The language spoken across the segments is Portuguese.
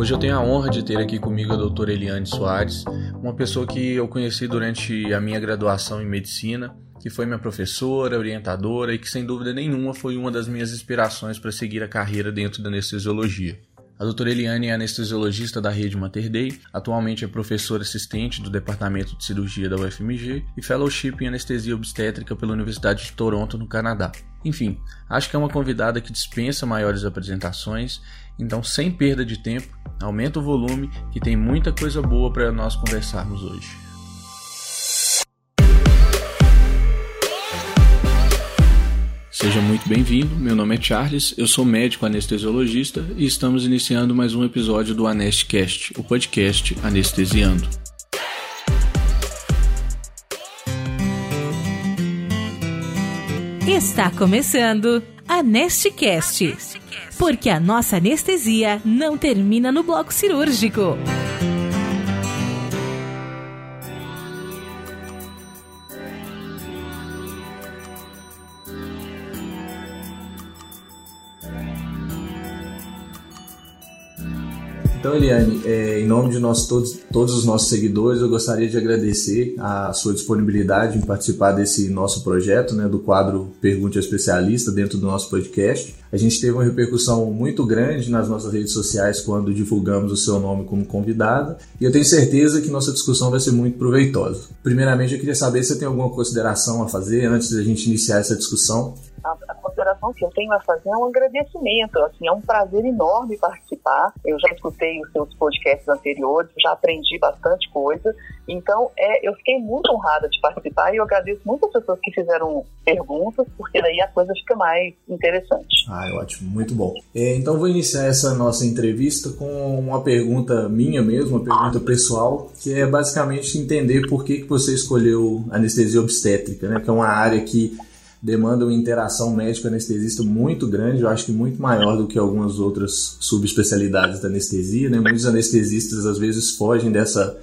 Hoje eu tenho a honra de ter aqui comigo a doutora Eliane Soares, uma pessoa que eu conheci durante a minha graduação em medicina, que foi minha professora, orientadora e que sem dúvida nenhuma foi uma das minhas inspirações para seguir a carreira dentro da anestesiologia. A doutora Eliane é anestesiologista da rede Mater Dei, atualmente é professora assistente do Departamento de Cirurgia da UFMG e fellowship em anestesia obstétrica pela Universidade de Toronto, no Canadá. Enfim, acho que é uma convidada que dispensa maiores apresentações, então sem perda de tempo, aumenta o volume que tem muita coisa boa para nós conversarmos hoje. Seja muito bem-vindo. Meu nome é Charles, eu sou médico anestesiologista e estamos iniciando mais um episódio do Anestcast, o podcast Anestesiando. Está começando Anestcast, porque a nossa anestesia não termina no bloco cirúrgico. Então, Eliane, é, em nome de nós todos, todos os nossos seguidores, eu gostaria de agradecer a sua disponibilidade em participar desse nosso projeto, né, do quadro Pergunte ao Especialista dentro do nosso podcast. A gente teve uma repercussão muito grande nas nossas redes sociais quando divulgamos o seu nome como convidada e eu tenho certeza que nossa discussão vai ser muito proveitosa. Primeiramente, eu queria saber se você tem alguma consideração a fazer antes da gente iniciar essa discussão a, consideração que eu tenho a fazer é um agradecimento. Assim, é um prazer enorme participar. Eu já escutei os seus podcasts anteriores, já aprendi bastante coisa. Então, é, eu fiquei muito honrada de participar e eu agradeço muito as pessoas que fizeram perguntas, porque daí a coisa fica mais interessante. Ah, é ótimo, muito bom. É, então, vou iniciar essa nossa entrevista com uma pergunta minha mesmo, uma pergunta pessoal, que é basicamente entender por que, que você escolheu anestesia obstétrica, né? Que é uma área que demanda uma interação médico-anestesista muito grande, eu acho que muito maior do que algumas outras subespecialidades da anestesia. Né? Muitos anestesistas às vezes fogem dessa,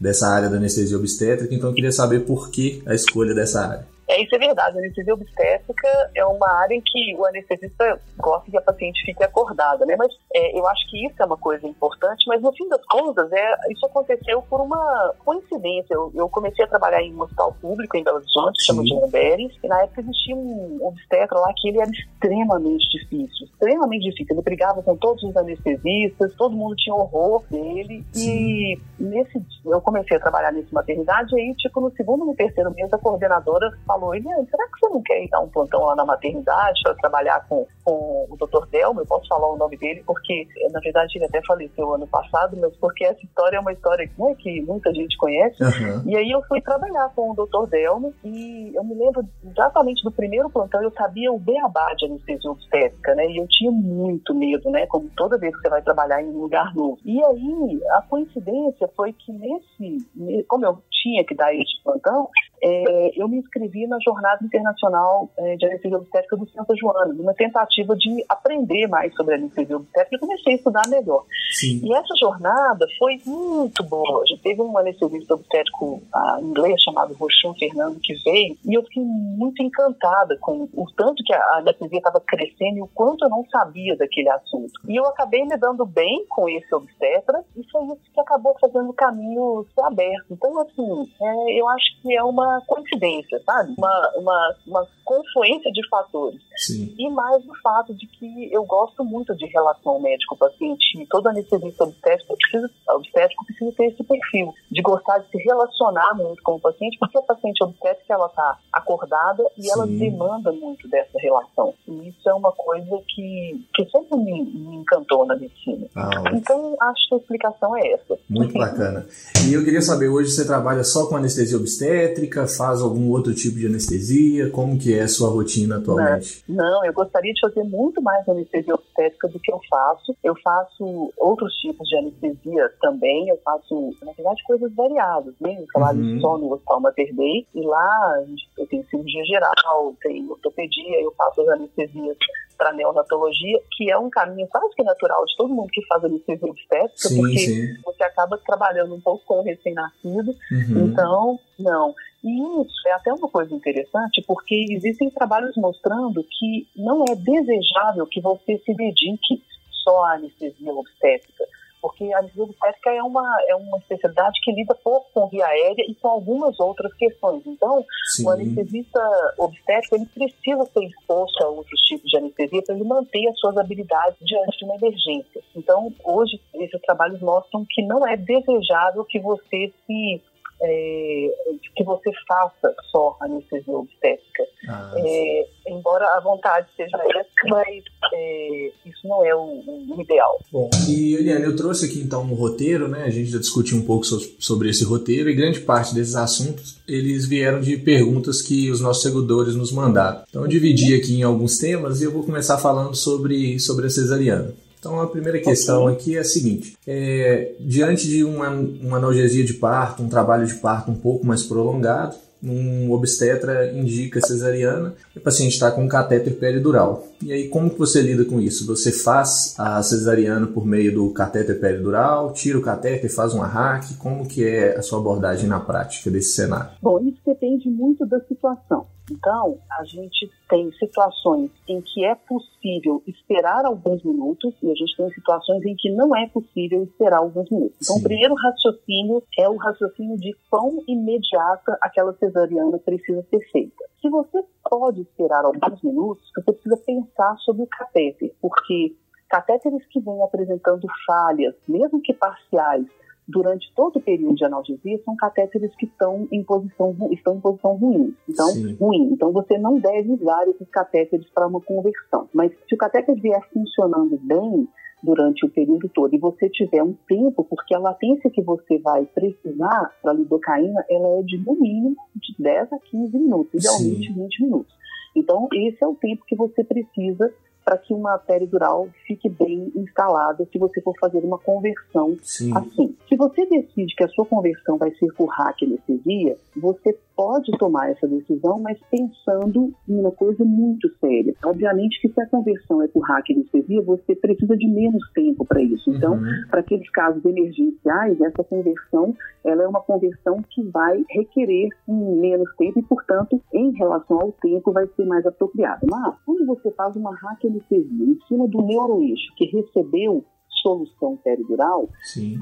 dessa área da anestesia obstétrica, então eu queria saber por que a escolha dessa área. É, isso é verdade. A anestesia obstétrica é uma área em que o anestesista gosta que a paciente fique acordada, né? Mas é, eu acho que isso é uma coisa importante, mas no fim das contas, é, isso aconteceu por uma coincidência. Eu, eu comecei a trabalhar em um hospital público em Belo Horizonte, chama de Bomberes, e na época existia um obstetra lá que ele era extremamente difícil, extremamente difícil. Ele brigava com todos os anestesistas, todo mundo tinha horror dele, Sim. e nesse eu comecei a trabalhar nessa maternidade, e aí, tipo, no segundo e terceiro mês, a coordenadora falou, Eliane, será que você não quer ir dar um plantão lá na maternidade para trabalhar com, com o Dr. Delmo? Eu posso falar o nome dele, porque, na verdade, ele até faleceu ano passado, mas porque essa história é uma história né, que muita gente conhece. Uhum. E aí eu fui trabalhar com o Dr. Delmo e eu me lembro exatamente do primeiro plantão, eu sabia o beabá de anestesia obstétrica, né? E eu tinha muito medo, né? Como toda vez que você vai trabalhar em um lugar novo. E aí, a coincidência foi que nesse, como eu tinha que dar esse plantão, é, eu me inscrevi na Jornada Internacional é, de Anestesia Obstétrica do Santa Joana, numa tentativa de aprender mais sobre a anestesia obstétrica e comecei a estudar melhor. Sim. E essa jornada foi muito boa. Já teve um anestesista obstétrico uh, inglês chamado Rochon Fernando que veio e eu fiquei muito encantada com o tanto que a anestesia estava crescendo e o quanto eu não sabia daquele assunto. E eu acabei me dando bem com esse obstetra e foi isso que acabou fazendo o caminho ser aberto. Então, assim, é, eu acho que é uma coincidência, sabe? Uma, uma, uma confluência de fatores. Sim. E mais o fato de que eu gosto muito de relação médico-paciente. Todo anestesista obstétrico precisa, obstétrico precisa ter esse perfil de gostar de se relacionar muito com o paciente, porque a paciente obstétrica ela está acordada e Sim. ela demanda muito dessa relação. E isso é uma coisa que, que sempre me, me encantou na medicina. Ah, então, acho que a explicação é essa. Muito bacana. E eu queria saber, hoje você trabalha só com anestesia obstétrica, faz algum outro tipo de anestesia? Como que é a sua rotina atualmente? Não, não eu gostaria de fazer muito mais anestesia obstétrica do que eu faço. Eu faço outros tipos de anestesia também. Eu faço, na verdade, coisas variadas. Né? Eu trabalho uhum. só no Hospital Mater Dei e lá eu tenho cirurgia geral, tenho ortopedia, eu faço as anestesias para neonatologia, que é um caminho quase que natural de todo mundo que faz anestesia obstétrica, sim, porque sim. você acaba trabalhando um pouco com o recém-nascido. Uhum. Então, não. E isso é até uma coisa interessante, porque existem trabalhos mostrando que não é desejável que você se dedique só à anestesia obstétrica. porque a anestesia obstétrica é uma, é uma especialidade que lida pouco com via aérea e com algumas outras questões. Então, Sim. o anestesista obstétrico ele precisa ser exposto a outros tipos de anestesia para ele manter as suas habilidades diante de uma emergência. Então, hoje, esses trabalhos mostram que não é desejável que você se é, que você faça só anestesia obstétrica. Ah, é, embora a vontade seja essa, mas é, isso não é o, o, ideal. Bom, e Eliane, eu trouxe aqui então um roteiro, né? A gente já discutiu um pouco so sobre esse roteiro e grande parte desses assuntos eles vieram de perguntas que os nossos seguidores nos mandaram. Então eu dividi aqui em alguns temas e eu vou começar falando sobre, sobre a cesariana. Então, a primeira questão aqui é a seguinte: é, diante de uma, uma analgesia de parto, um trabalho de parto um pouco mais prolongado, um obstetra indica cesariana e o paciente está com um catéter peridural. E aí, como que você lida com isso? Você faz a cesariana por meio do catéter peridural, tira o catéter, faz um arraque? Como que é a sua abordagem na prática desse cenário? Bom, isso depende muito da situação. Então, a gente tem situações em que é possível esperar alguns minutos e a gente tem situações em que não é possível esperar alguns minutos. Então, Sim. o primeiro raciocínio é o raciocínio de quão imediata aquela cesariana precisa ser feita. Se você pode esperar alguns minutos, você precisa pensar sobre o catéter, porque catéteres que vêm apresentando falhas, mesmo que parciais, durante todo o período de analgesia são catéteres que estão em posição, estão em posição ruim. Então, ruim. Então, você não deve usar esses catéteres para uma conversão. Mas se o catéter vier funcionando bem, durante o período todo e você tiver um tempo, porque a latência que você vai precisar para a lidocaína, ela é de no mínimo de 10 a 15 minutos, idealmente Sim. 20 minutos. Então, esse é o tempo que você precisa para que uma peridural fique bem instalada se você for fazer uma conversão Sim. assim. Se você decide que a sua conversão vai ser por hack anestesia, você pode tomar essa decisão, mas pensando em uma coisa muito séria. Obviamente que se a conversão é por hack anestesia, você precisa de menos tempo para isso. Então, uhum. para aqueles casos emergenciais, essa conversão ela é uma conversão que vai requerer menos tempo e, portanto, em relação ao tempo, vai ser mais apropriada. Mas, quando você faz uma hack anestesia em cima do neuroeixo que recebeu solução peridural,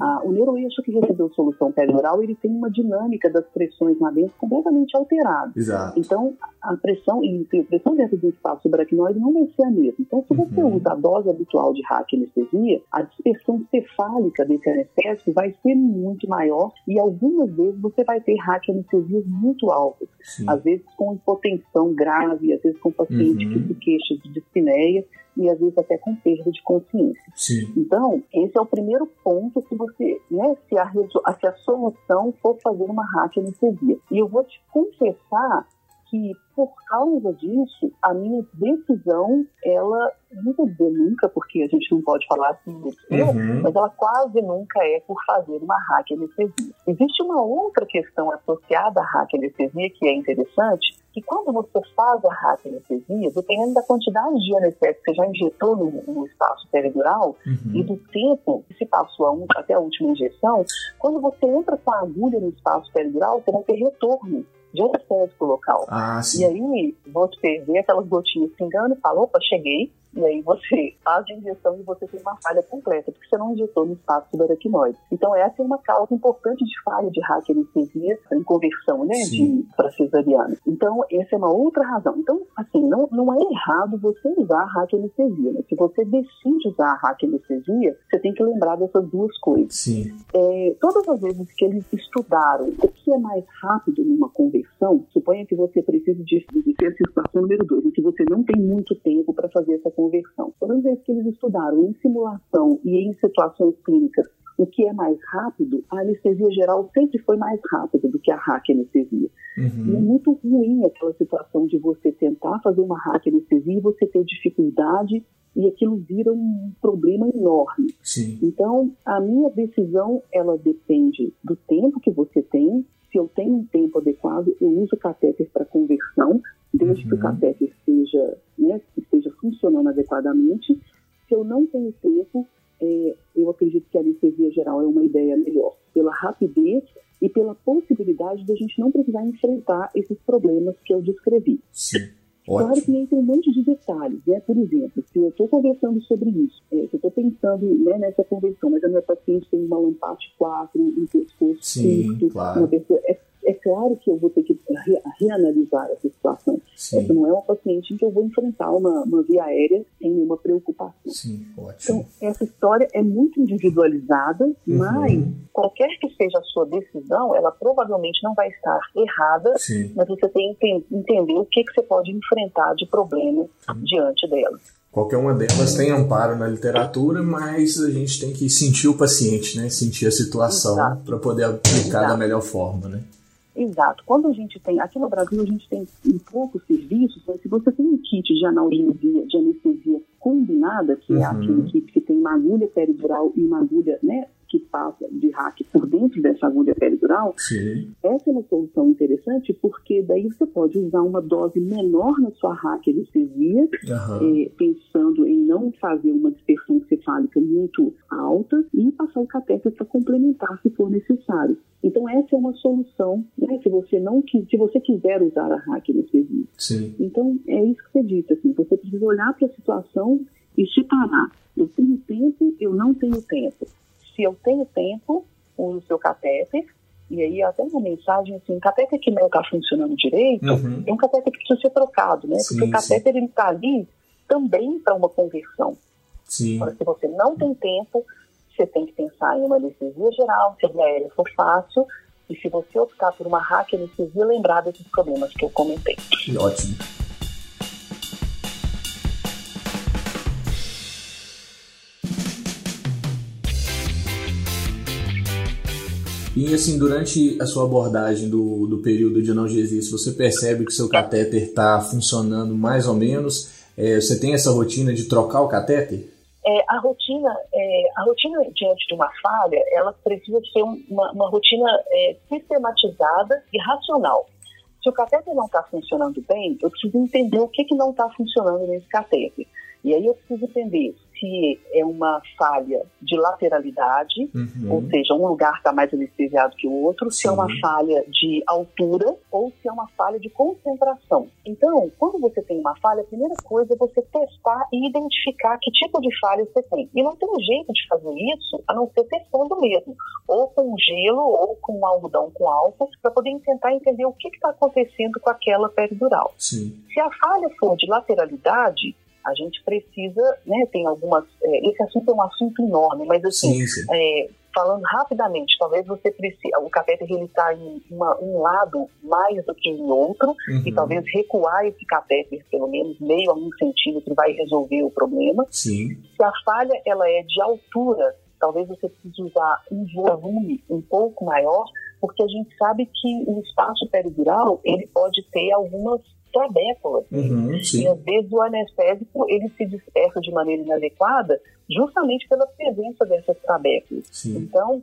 ah, o neuroeixo que recebeu solução peridural, ele tem uma dinâmica das pressões lá dentro completamente alterada. Exato. Então, a pressão, e a pressão dentro do espaço subaracnoide não vai ser a mesma. Então, se você uhum. usa a dose habitual de hack anestesia, a dispersão cefálica desse anestésico vai ser muito maior e algumas vezes você vai ter hack anestesias muito altas. Sim. Às vezes com hipotensão grave, às vezes com paciente uhum. que se queixa de dispneia e às vezes até com perda de consciência. Sim. Então, esse é o primeiro ponto que você, né, se a, se a solução for fazer uma anestesia. E eu vou te confessar que por causa disso, a minha decisão, ela, não vou dizer nunca, porque a gente não pode falar assim, uhum. mas ela quase nunca é por fazer uma hack anestesia. Existe uma outra questão associada à hack anestesia que é interessante, que quando você faz a hack anestesia, dependendo da quantidade de anestésico que você já injetou no, no espaço peridural uhum. e do tempo que se passou a um, até a última injeção, quando você entra com a agulha no espaço peridural, você vai ter retorno de anestésico local. Ah, e aí você vê aquelas gotinhas pingando e fala, opa, cheguei, e aí você faz a injeção e você tem uma falha completa, porque você não injetou no espaço subaracnoide. Então essa é uma causa importante de falha de hack anestesia em conversão, né, para cesariana. Então essa é uma outra razão. Então, assim, não, não é errado você usar hack anestesia. Né? Se você decide usar hack anestesia, você tem que lembrar dessas duas coisas. Sim. É, todas as vezes que eles estudaram o que é mais rápido numa conversão, suponha que você precise de, de ser a situação número dois, em que você não tem muito tempo para fazer essa conversão. Todas as vezes que eles estudaram em simulação e em situações clínicas o que é mais rápido, a anestesia geral sempre foi mais rápida do que a hack anestesia. Uhum. E é muito ruim aquela situação de você tentar fazer uma hack anestesia e você ter dificuldade e aquilo vira um problema enorme. Sim. Então, a minha decisão, ela depende do tempo que você tem. Se eu tenho um tempo adequado, eu uso catéter para conversão, desde uhum. que o uhum. catéter esteja, né, esteja funcionando adequadamente. Se eu não tenho tempo, é, eu acredito que a anestesia geral é uma ideia melhor, pela rapidez e pela possibilidade de a gente não precisar enfrentar esses problemas que eu descrevi. Sim. Ótimo. Claro que tem um monte de detalhes, né? Por exemplo, se eu estou conversando sobre isso, é, se eu estou pensando né, nessa conversão, mas a minha paciente tem uma lampate 4, um pescoço Sim, curto, claro. uma pessoa, é é claro que eu vou ter que re reanalisar essa situação. Sim. Essa não é uma paciente em que eu vou enfrentar uma, uma via aérea sem nenhuma preocupação. Sim, ótimo. Então, essa história é muito individualizada, uhum. mas qualquer que seja a sua decisão, ela provavelmente não vai estar errada, Sim. mas você tem que entender o que, que você pode enfrentar de problema Sim. diante dela. Qualquer uma delas tem amparo na literatura, mas a gente tem que sentir o paciente, né? Sentir a situação para poder aplicar Exato. da melhor forma, né? Exato. Quando a gente tem, aqui no Brasil a gente tem um pouco serviços, mas se você tem um kit de analgesia, de anestesia combinada, que é uhum. é aquele kit que tem uma agulha peridural e uma agulha, né, que passa de hack por dentro dessa agulha peridural, Sim. essa é uma solução interessante porque daí você pode usar uma dose menor na sua hack anestesia, uhum. é, pensando em não fazer uma dispersão cefálica muito alta e passar o catéter para complementar se for necessário. Então essa é uma solução, né, se você não se você quiser usar a hack anestesia. Sim. Então é isso que você disse, assim, você precisa olhar para a situação e separar. Eu tenho tempo, eu não tenho tempo se eu tenho tempo, use o seu catéter. E aí até uma mensagem assim, catéter que não está funcionando direito, uhum. é um catéter que precisa ser trocado, né? Sim, Porque o catéter está ali também para uma conversão. Sim. Agora, se você não tem tempo, você tem que pensar em uma anestesia geral, se a aérea for fácil, e se você optar por uma hack anestesia, lembrar desses problemas que eu comentei. Ótimo. E assim, durante a sua abordagem do, do período de analgesia, se você percebe que seu catéter está funcionando mais ou menos, é, você tem essa rotina de trocar o catéter? É, a rotina, é, a rotina diante de uma falha, ela precisa ser uma, uma rotina é, sistematizada e racional. Se o catéter não está funcionando bem, eu preciso entender o que, que não está funcionando nesse catéter. E aí eu preciso entender se é uma falha de lateralidade, uhum. ou seja, um lugar está mais anestesiado que o outro, Sim. se é uma falha de altura ou se é uma falha de concentração. Então, quando você tem uma falha, a primeira coisa é você testar e identificar que tipo de falha você tem. E não tem jeito de fazer isso a não ser testando mesmo, ou com gelo ou com algodão com álcool, para poder tentar entender o que está acontecendo com aquela peridural. Sim. Se a falha for de lateralidade, a gente precisa, né, tem algumas, é, esse assunto é um assunto enorme, mas assim, sim, sim. É, falando rapidamente, talvez você precise, o catéter ele está em uma, um lado mais do que em outro, uhum. e talvez recuar esse catéter pelo menos meio a um centímetro vai resolver o problema. Sim. Se a falha ela é de altura, talvez você precise usar um volume um pouco maior, porque a gente sabe que o espaço peridural ele pode ter algumas trabéculas. Uhum, e às vezes o anestésico ele se dispersa de maneira inadequada justamente pela presença dessas trabéculas. Sim. Então,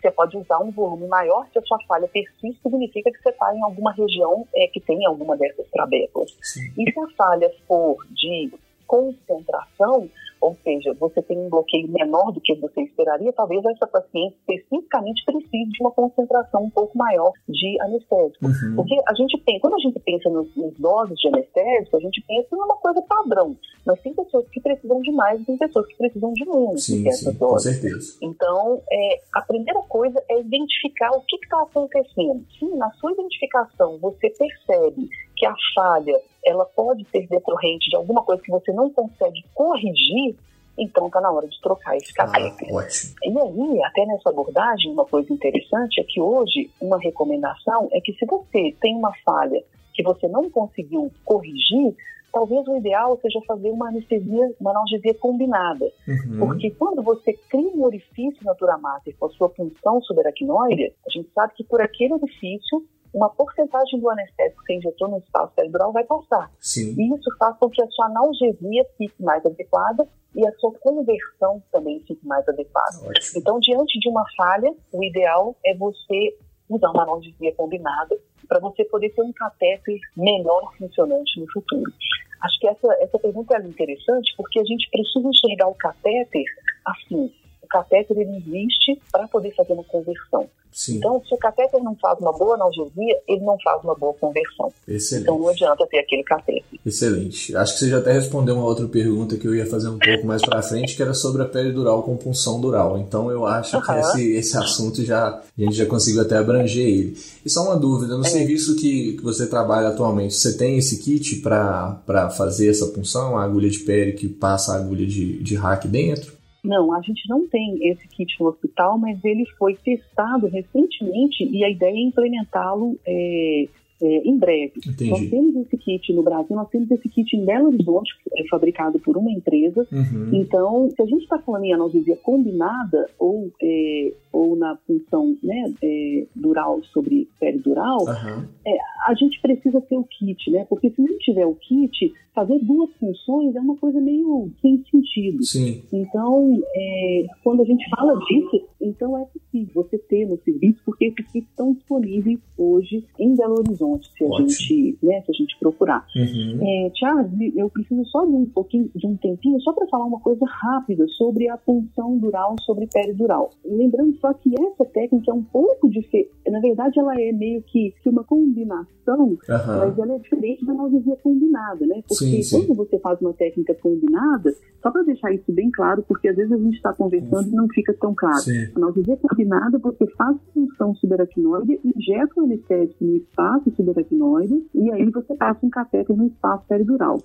você pode usar um volume maior, se a sua falha persiste, significa que você está em alguma região é, que tem alguma dessas trabéculas. Sim. E se a falha for de concentração, ou seja, você tem um bloqueio menor do que você esperaria, talvez essa paciente especificamente precise de uma concentração um pouco maior de anestésico. Uhum. Porque a gente tem, quando a gente pensa nos, nos, doses de anestésico, a gente pensa em uma coisa padrão. Mas tem pessoas que precisam de mais e tem pessoas que precisam de menos sim, sim, doses. Com certeza. Então, é, a primeira coisa é identificar o que está acontecendo. Sim, na sua identificação você percebe que a falha ela pode ser decorrente de alguma coisa que você não consegue corrigir, então está na hora de trocar esse catéter. Ah. E aí, até nessa abordagem, uma coisa interessante é que hoje uma recomendação é que se você tem uma falha que você não conseguiu corrigir, talvez o ideal seja fazer uma anestesia, uma analgesia combinada. Uhum. Porque quando você cria um orifício na dura mater com a sua punção subaracnoide, a gente sabe que por aquele orifício uma porcentagem do anestésico que você injetou no espaço cerebral vai passar. Sim. E isso faz com que a sua analgesia fique mais adequada e a sua conversão também fique mais adequada. Ótimo. Então, diante de uma falha, o ideal é você usar uma analgesia combinada para você poder ter um catéter melhor funcionante no futuro. Acho que essa, essa pergunta é interessante porque a gente precisa enxergar o catéter assim, o catéter ele existe para poder fazer uma conversão. Sim. Então, se o catéter não faz uma boa analgesia, ele não faz uma boa conversão. Excelente. Então, não adianta ter aquele catéter. Excelente. Acho que você já até respondeu uma outra pergunta que eu ia fazer um pouco mais para frente, que era sobre a pele dural com punção dural. Então, eu acho que Aham. esse, esse assunto já a gente já conseguiu até abranger ele. E só uma dúvida, no É. serviço que, que você trabalha atualmente, você tem esse kit para fazer essa punção, a agulha de pele que passa a agulha de, de hack dentro? Não, a gente não tem esse kit no hospital, mas ele foi testado recentemente e a ideia é implementá-lo é, é, em breve. Entendi. Nós temos esse kit no Brasil, nós temos esse kit em Belo Horizonte, que é fabricado por uma empresa. Uhum. Então, se a gente está falando em analgesia combinada ou, é, ou na função né, é, dural sobre peridural, Aham. a gente precisa ter o kit, né? Porque se não tiver o kit, fazer duas funções é uma coisa meio sem sentido. Sim. Então, é, quando a gente fala disso, então é possível você ter no serviço, porque esses kits estão disponíveis hoje em Belo Horizonte, se a, Ótimo. gente, né, se a gente procurar. Uhum. É, Charles, eu preciso só de um pouquinho, de um tempinho, só para falar uma coisa rápida sobre a punção dural sobre peridural. Lembrando só que essa técnica é um pouco diferente. Na verdade, ela é meio que, que uma combinação Aham. mas ela é diferente da analgesia combinada, né? Porque Sim, sim. quando você faz uma técnica combinada, só para deixar isso bem claro, porque às vezes a gente está conversando e não fica tão claro. Sim. A analgesia combinada, você faz função subaracnoide, injeta o anestésico no espaço subaracnoide e aí você passa um catéter no espaço peridural.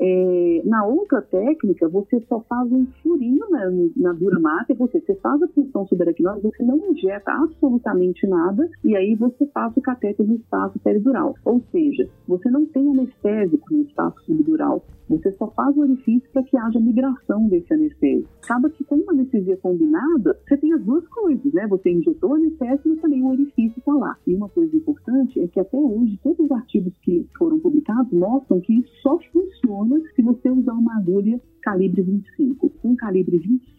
É, na outra técnica, você só faz um furinho na, na dura massa, você, você faz a função subaracnoide, você não injeta absolutamente nada e aí você passa o catéter no espaço peridural. Ou seja, você não tem anestésico no espaço subdural, você só faz o orifício para que haja migração desse anestésico. Acaba que com uma anestesia combinada, você tem as duas coisas, né? Você injetou o anestésico, mas também o orifício está lá. E uma coisa importante é que até hoje, todos os artigos que foram publicados mostram que isso só funciona se você usar uma agulha calibre 25. Com calibre 27, essa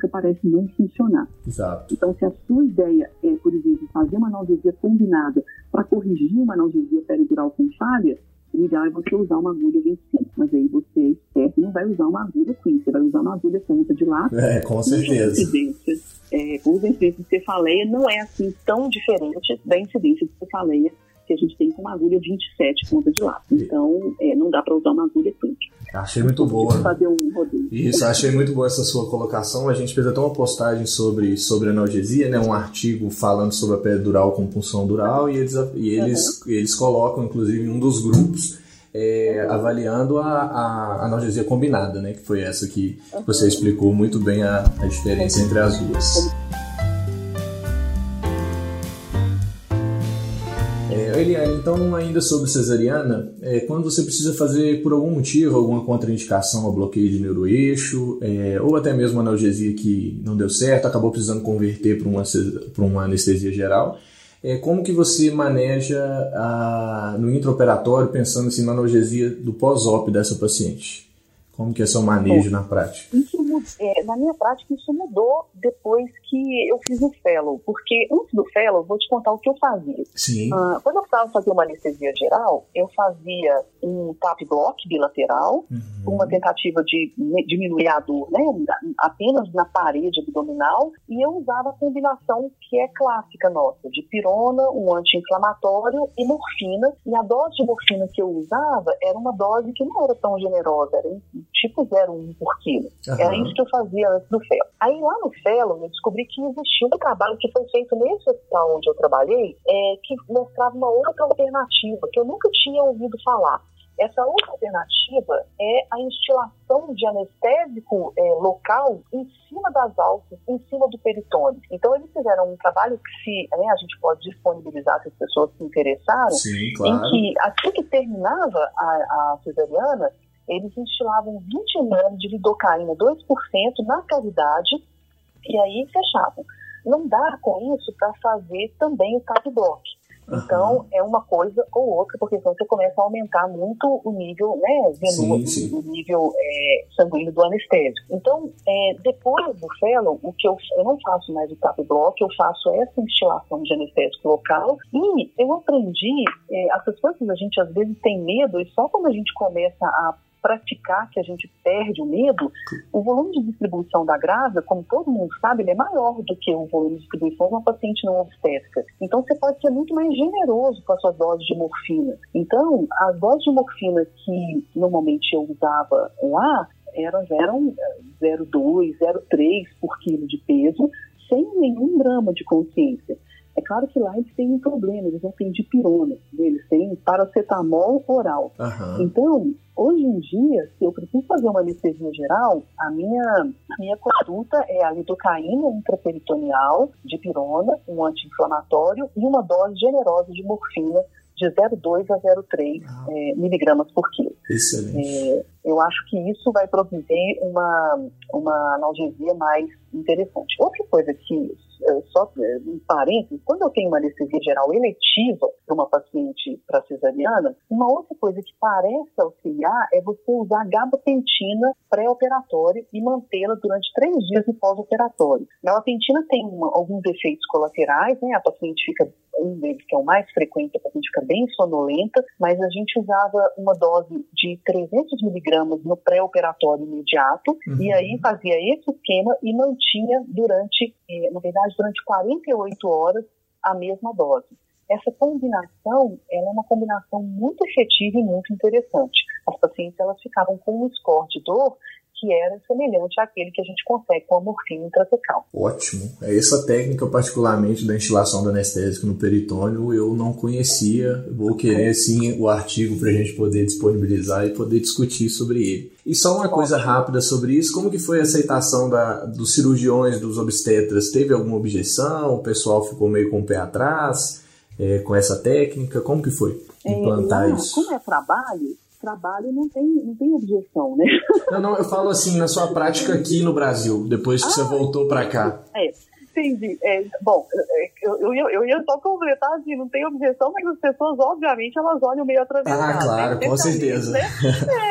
técnica parece não funcionar. Exato. Então, se a sua ideia é, por exemplo, fazer uma analgesia combinada para corrigir uma analgesia peridural com falha, o ideal é você usar uma agulha 25. Mas aí você, esperto, não vai usar uma agulha Queen, você vai usar uma agulha ponta de lata. É, com certeza. incidência, é, incidência de cefaleia não é assim tão diferente da incidência de cefaleia que a gente tem com uma agulha 27 ponta de lata. Então, é, não dá para usar uma agulha Queen. Achei muito boa. Fazer um rodeio. Isso, achei muito boa essa sua colocação. A gente fez até uma postagem sobre, sobre analgesia, né? um artigo falando sobre a pele dural com punção dural, e eles, e eles, eles colocam, inclusive, em um dos grupos, é, avaliando a, a analgesia combinada, né? que foi essa que você explicou muito bem a, a diferença entre as duas. É, Eliane, então ainda sobre cesariana, é, quando você precisa fazer por algum motivo, alguma contraindicação ao bloqueio de neuroeixo, é, ou até mesmo analgesia que não deu certo, acabou precisando converter para uma, uma anestesia geral, é, como que você maneja a, no intraoperatório, pensando assim, na analgesia do pós-op dessa paciente? Como que é seu manejo na prática? Isso, é, na minha prática, isso mudou depois que eu fiz o fellow. Porque antes do fellow, vou te contar o que eu fazia. Sim. Ah, quando eu precisava fazer uma anestesia geral, eu fazia um tap block bilateral, Uhum. uma tentativa de diminuir a dor, né, na- apenas na parede abdominal, e eu usava a combinação que é clássica nossa, de pirona, um anti-inflamatório e morfina. E a dose de morfina que eu usava era uma dose que não era tão generosa, era tipo 0,1 por quilo. Era Aham. isso que eu fazia antes do FELO. Aí lá no Eu descobri que existia um trabalho que foi feito nesse hospital onde eu trabalhei, é, que mostrava uma outra alternativa que eu nunca tinha ouvido falar. Essa outra alternativa é a instilação de anestésico é, local em cima das alças, em cima do peritônio. Então eles fizeram um trabalho que se, né, a gente pode disponibilizar se as pessoas se interessaram, Sim, claro. em que assim que terminava a, a cesariana, eles instilavam 20 ml de lidocaína, 2% na cavidade, e aí fechavam. Não dá com isso para fazer também o tap block. Então, é uma coisa ou outra, porque senão você começa a aumentar muito o nível né, venoso, Sim, sim. o nível é, sanguíneo do anestésico. Então, é, depois do fellow, o que eu, eu não faço mais o tap block, eu faço essa instilação de anestésico local e eu aprendi, é, as pessoas, a gente às vezes tem medo, e só quando a gente começa a praticar que a gente perde o medo, o volume de distribuição da grávida, como todo mundo sabe, ele é maior do que o volume de distribuição de uma paciente não obstétrica. Então, você pode ser muito mais generoso com as suas doses de morfina. Então, as doses de morfina que normalmente eu usava lá eram, eram 0,2, eh, 0,3 por quilo de peso, sem nenhum drama de consciência. É claro que lá eles têm um problema, eles não têm dipirona, eles têm paracetamol oral. Uhum. Então, hoje em dia, se eu preciso fazer uma anestesia geral, a minha, a minha conduta é a lidocaína intraperitoneal, dipirona, um anti-inflamatório e uma dose generosa de morfina de 0,2 a 0,3 ah. é, miligramas por quilo. Excelente. É, eu acho que isso vai produzir uma, uma analgesia mais interessante. Outra coisa que, só em parênteses, quando eu tenho uma anestesia geral eletiva para uma paciente para cesariana, uma outra coisa que parece auxiliar é você usar gabapentina pré-operatório e mantê-la durante três dias no pós-operatório. A gabapentina tem uma, alguns efeitos colaterais, né? A paciente fica um deles, que é o mais frequente, a paciente fica bem sonolenta, mas a gente usava uma dose de 300 miligramas no pré-operatório imediato, uhum. e aí fazia esse esquema e mantinha durante, eh, na verdade, durante 48 horas a mesma dose. Essa combinação, ela é uma combinação muito efetiva e muito interessante. As pacientes, elas ficavam com um score de dor que era semelhante àquele que a gente consegue com a morfina intratecal. Ótimo. É essa técnica, particularmente da instilação do anestésico no peritônio, eu não conhecia. Vou querer, sim, o artigo para a gente poder disponibilizar e poder discutir sobre ele. E só uma coisa rápida sobre isso, como que foi a aceitação da, dos cirurgiões, dos obstetras? Teve alguma objeção? O pessoal ficou meio com o pé atrás é, com essa técnica? Como que foi é, implantar é, isso? Como é trabalho, trabalho não tem, não tem objeção, né? Não, não, eu falo assim, na sua prática aqui no Brasil, depois que ah, você voltou para cá. É, entendi. É, bom, é, eu, eu, ia, eu ia só completar assim, não tem objeção, mas as pessoas, obviamente, elas olham meio atravessado. Ah, claro, né? com certeza. Né?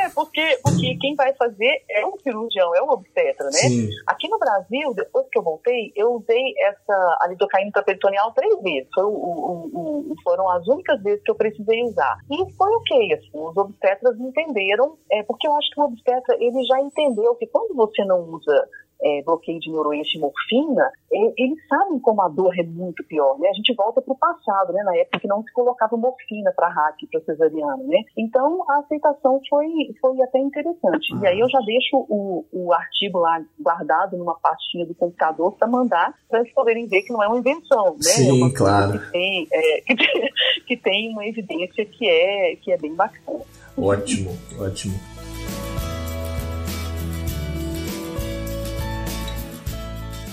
É, porque, porque quem vai fazer é um cirurgião, é um obstetra, né? Sim. Aqui no Brasil, depois que eu voltei, eu usei essa a lidocaína intraperitoneal três vezes. Foi o, o, o, foram as únicas vezes que eu precisei usar. E foi ok, assim, os obstetras entenderam, é, porque eu acho que o obstetra, ele já entendeu que quando você não usa é, bloqueio de neuroenche e morfina, é, eles sabem como a dor é muito pior, né? A gente volta para o passado, né? Na época que não se colocava morfina para hack, para cesariano, né? Então, a aceitação foi, foi até interessante. E aí eu já deixo o, o artigo lá guardado numa pastinha do computador para mandar, para eles poderem ver que não é uma invenção, né? Sim, é uma claro. Que tem, é, que, tem, que tem uma evidência que é, que é bem bacana. Ótimo, ótimo.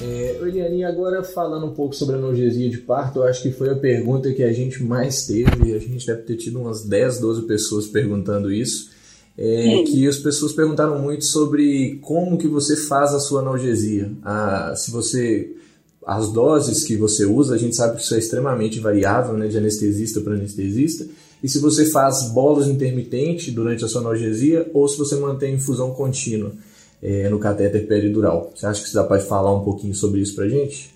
É, Eliane, agora falando um pouco sobre analgesia de parto, eu acho que foi a pergunta que a gente mais teve, a gente deve ter tido umas 10, 12 pessoas perguntando isso, é, que as pessoas perguntaram muito sobre como que você faz a sua analgesia, a, se você as doses que você usa, a gente sabe que isso é extremamente variável, né, de anestesista para anestesista, e se você faz bolas intermitente durante a sua analgesia ou se você mantém infusão contínua é, no catéter peridural. Você acha que você pode falar um pouquinho sobre isso para gente?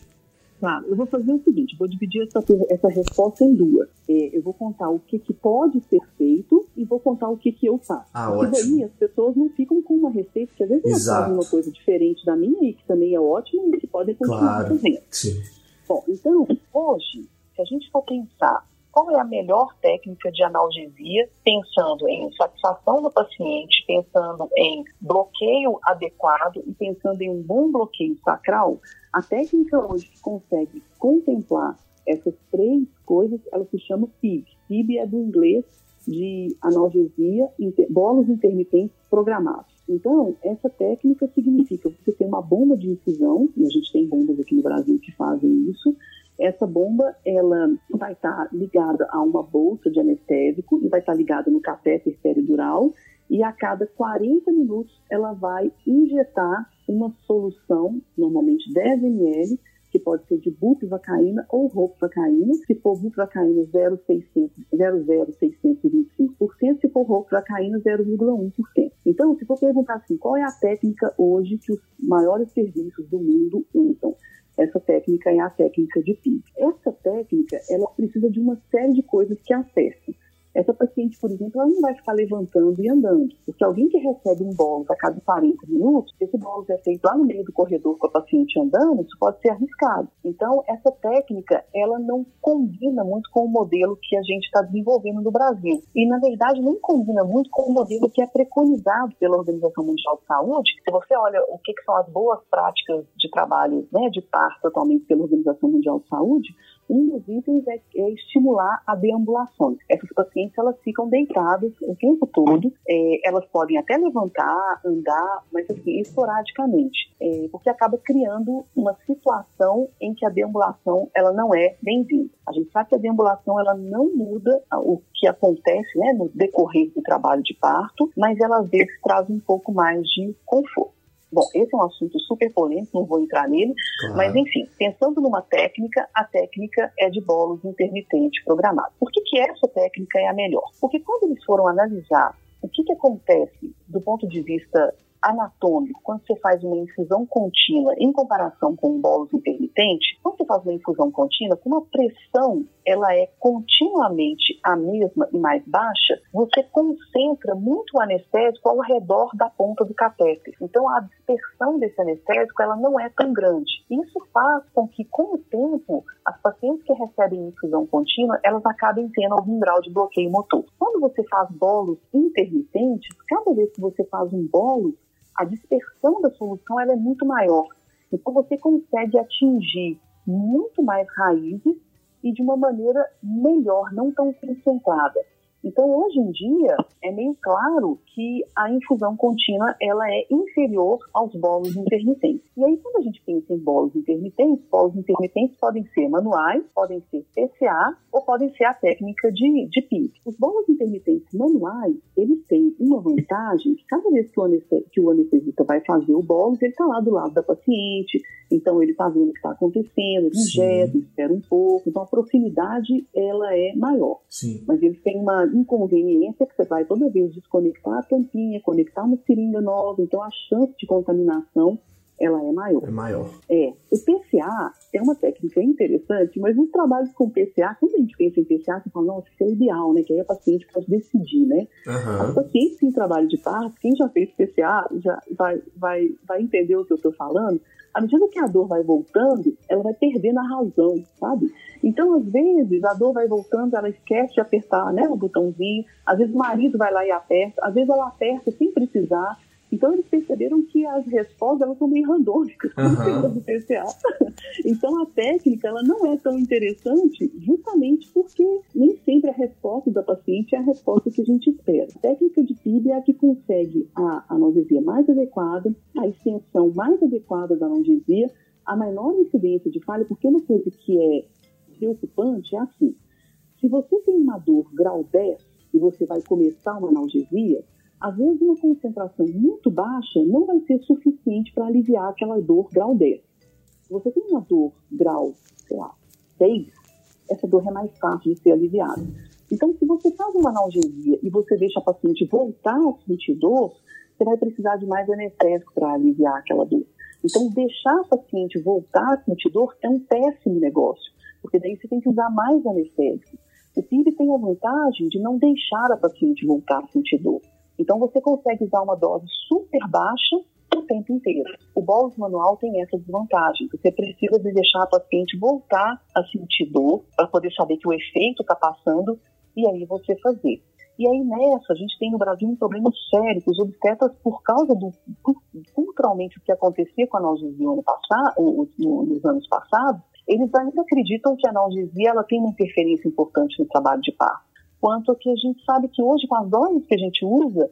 Claro, eu vou fazer o seguinte, vou dividir essa, essa resposta em duas. É, eu vou contar o que, que pode ser feito e vou contar o que, que eu faço. Ah, Porque ótimo. daí as pessoas não ficam com uma receita, que às vezes elas fazem uma coisa diferente da minha e que também é ótima e que podem continuar claro. fazendo. Sim. Bom, então, hoje, se a gente for pensar qual é a melhor técnica de analgesia, pensando em satisfação do paciente, pensando em bloqueio adequado e pensando em um bom bloqueio sacral, a técnica hoje que consegue contemplar essas três coisas, ela se chama PIB. PIB é do inglês de analgesia, bolos intermitentes programados. Então, essa técnica significa você ter uma bomba de infusão, e a gente tem bombas aqui no Brasil que fazem isso, essa bomba, ela vai estar ligada a uma bolsa de anestésico e vai estar ligada no catéter peridural e a cada 40 minutos ela vai injetar uma solução, normalmente 10 ml, que pode ser de bupivacaína ou ropivacaína. Se for bupivacaína, 0,625%, se for ropivacaína, 0,1%. Então, se for perguntar assim, qual é a técnica hoje que os maiores serviços do mundo usam? Essa técnica é a técnica de PIB. Essa técnica, ela precisa de uma série de coisas que acertem. Essa paciente, por exemplo, ela não vai ficar levantando e andando, porque alguém que recebe um bolo a cada 40 minutos, esse bolo é feito lá no meio do corredor com a paciente andando, isso pode ser arriscado. Então, essa técnica, ela não combina muito com o modelo que a gente está desenvolvendo no Brasil. E, na verdade, nem combina muito com o modelo que é preconizado pela Organização Mundial de Saúde. Se você olha o que, que são as boas práticas de trabalho né, de parto atualmente pela Organização Mundial de Saúde, um dos itens é, é, estimular a deambulação. Essas pacientes elas ficam deitadas o tempo todo, é, elas podem até levantar, andar, mas assim, esporadicamente, é, porque acaba criando uma situação em que a deambulação ela não é bem-vinda. A gente sabe que a deambulação ela não muda o que acontece né, no decorrer do trabalho de parto, mas ela às vezes traz um pouco mais de conforto. Bom, esse é um assunto super polêmico, não vou entrar nele, claro. mas enfim, pensando numa técnica, a técnica é de bolos intermitente programado. Por que, que essa técnica é a melhor? Porque quando eles foram analisar o que, que acontece do ponto de vista anatômico, quando você faz uma infusão contínua em comparação com um bolos intermitente, quando você faz uma infusão contínua, como a pressão ela é continuamente a mesma e mais baixa, você concentra muito o anestésico ao redor da ponta do catéter. Então a dispersão desse anestésico ela não é tão grande. Isso faz com que com o tempo as pacientes que recebem infusão contínua, elas acabem tendo algum grau de bloqueio motor. Quando você faz bolos intermitentes, cada vez que você faz um bolo, a dispersão da solução ela é muito maior. Então você consegue atingir muito mais raízes e de uma maneira melhor, não tão concentrada. Então, hoje em dia, é meio claro que a infusão contínua ela é inferior aos bolos intermitentes. E aí, quando a gente pensa em bolos intermitentes, bolos intermitentes podem ser manuais, podem ser PCA ou podem ser a técnica de, de PIP. Os bolos intermitentes manuais, eles têm uma vantagem que cada vez que o, anestesista, que o anestesista vai fazer o bolo, ele está lá do lado da paciente, então ele está vendo o que está acontecendo, ele injeta, espera um pouco, então a proximidade ela é maior. Sim. Mas eles têm uma inconveniência que você vai toda vez desconectar a tampinha, conectar uma seringa nova, então a chance de contaminação ela é maior. É maior. É. O PCA é uma técnica interessante, mas nos trabalhos com PCA, quando a gente pensa em PCA, você fala, nossa, isso é ideal, né? Que aí a paciente pode decidir, né? Uhum. As pacientes em trabalho de parto, quem já fez PCA já vai, vai, vai entender o que eu estou falando. À medida que a dor vai voltando, ela vai perdendo a razão, sabe? Então, às vezes, a dor vai voltando, ela esquece de apertar né, o botãozinho, às vezes o marido vai lá e aperta, às vezes ela aperta sem precisar, então eles perceberam que as respostas elas são meio randômicas uhum. do PCA. Então a técnica ela não é tão interessante justamente porque nem sempre a resposta da paciente é a resposta que a gente espera. A técnica de PIB é a que consegue a analgesia mais adequada, a extensão mais adequada da analgesia, a menor incidência de falha, porque uma coisa que é preocupante é assim, se você tem uma dor grau 10 e você vai começar uma analgesia, às vezes uma concentração muito baixa não vai ser suficiente para aliviar aquela dor grau 10. Se você tem uma dor grau, sei lá, 6, essa dor é mais fácil de ser aliviada. Então, se você faz uma analgesia e você deixa a paciente voltar a sentir dor, você vai precisar de mais anestésico para aliviar aquela dor. Então, deixar a paciente voltar a sentir dor é um péssimo negócio, porque daí você tem que usar mais anestésico. O PIB tem a vantagem de não deixar a paciente voltar a sentir dor. Então você consegue usar uma dose super baixa o tempo inteiro. O bolus manual tem essa desvantagem. Você precisa de deixar a paciente voltar a sentir dor para poder saber que o efeito está passando e aí você fazer. E aí nessa, a gente tem no Brasil um problema sério, que os obstetras, por causa do, culturalmente, o que acontecia com a analgesia no passado, nos anos passados, eles ainda acreditam que a analgesia ela tem uma interferência importante no trabalho de parto quanto que a gente sabe que hoje, com as doses que a gente usa,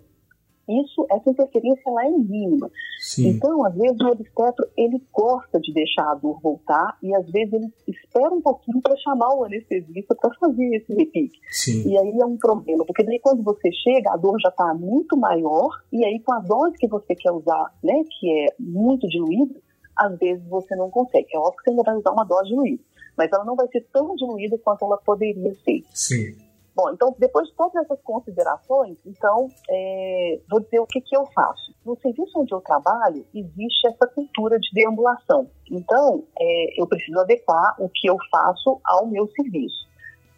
isso, essa interferência ela é mínima. Sim. Então, às vezes, o obstetro, ele gosta de deixar a dor voltar e, às vezes, ele espera um pouquinho para chamar o anestesista para fazer esse repique. Sim. E aí é um problema, porque daí quando você chega, a dor já está muito maior e aí com a dose que você quer usar, né, que é muito diluída, às vezes você não consegue. É óbvio que você ainda vai usar uma dose diluída, mas ela não vai ser tão diluída quanto ela poderia ser. Sim. Bom, então, depois de todas essas considerações, então, é, vou dizer o que, que eu faço. No serviço onde eu trabalho, existe essa cultura de deambulação. Então, é, eu preciso adequar o que eu faço ao meu serviço.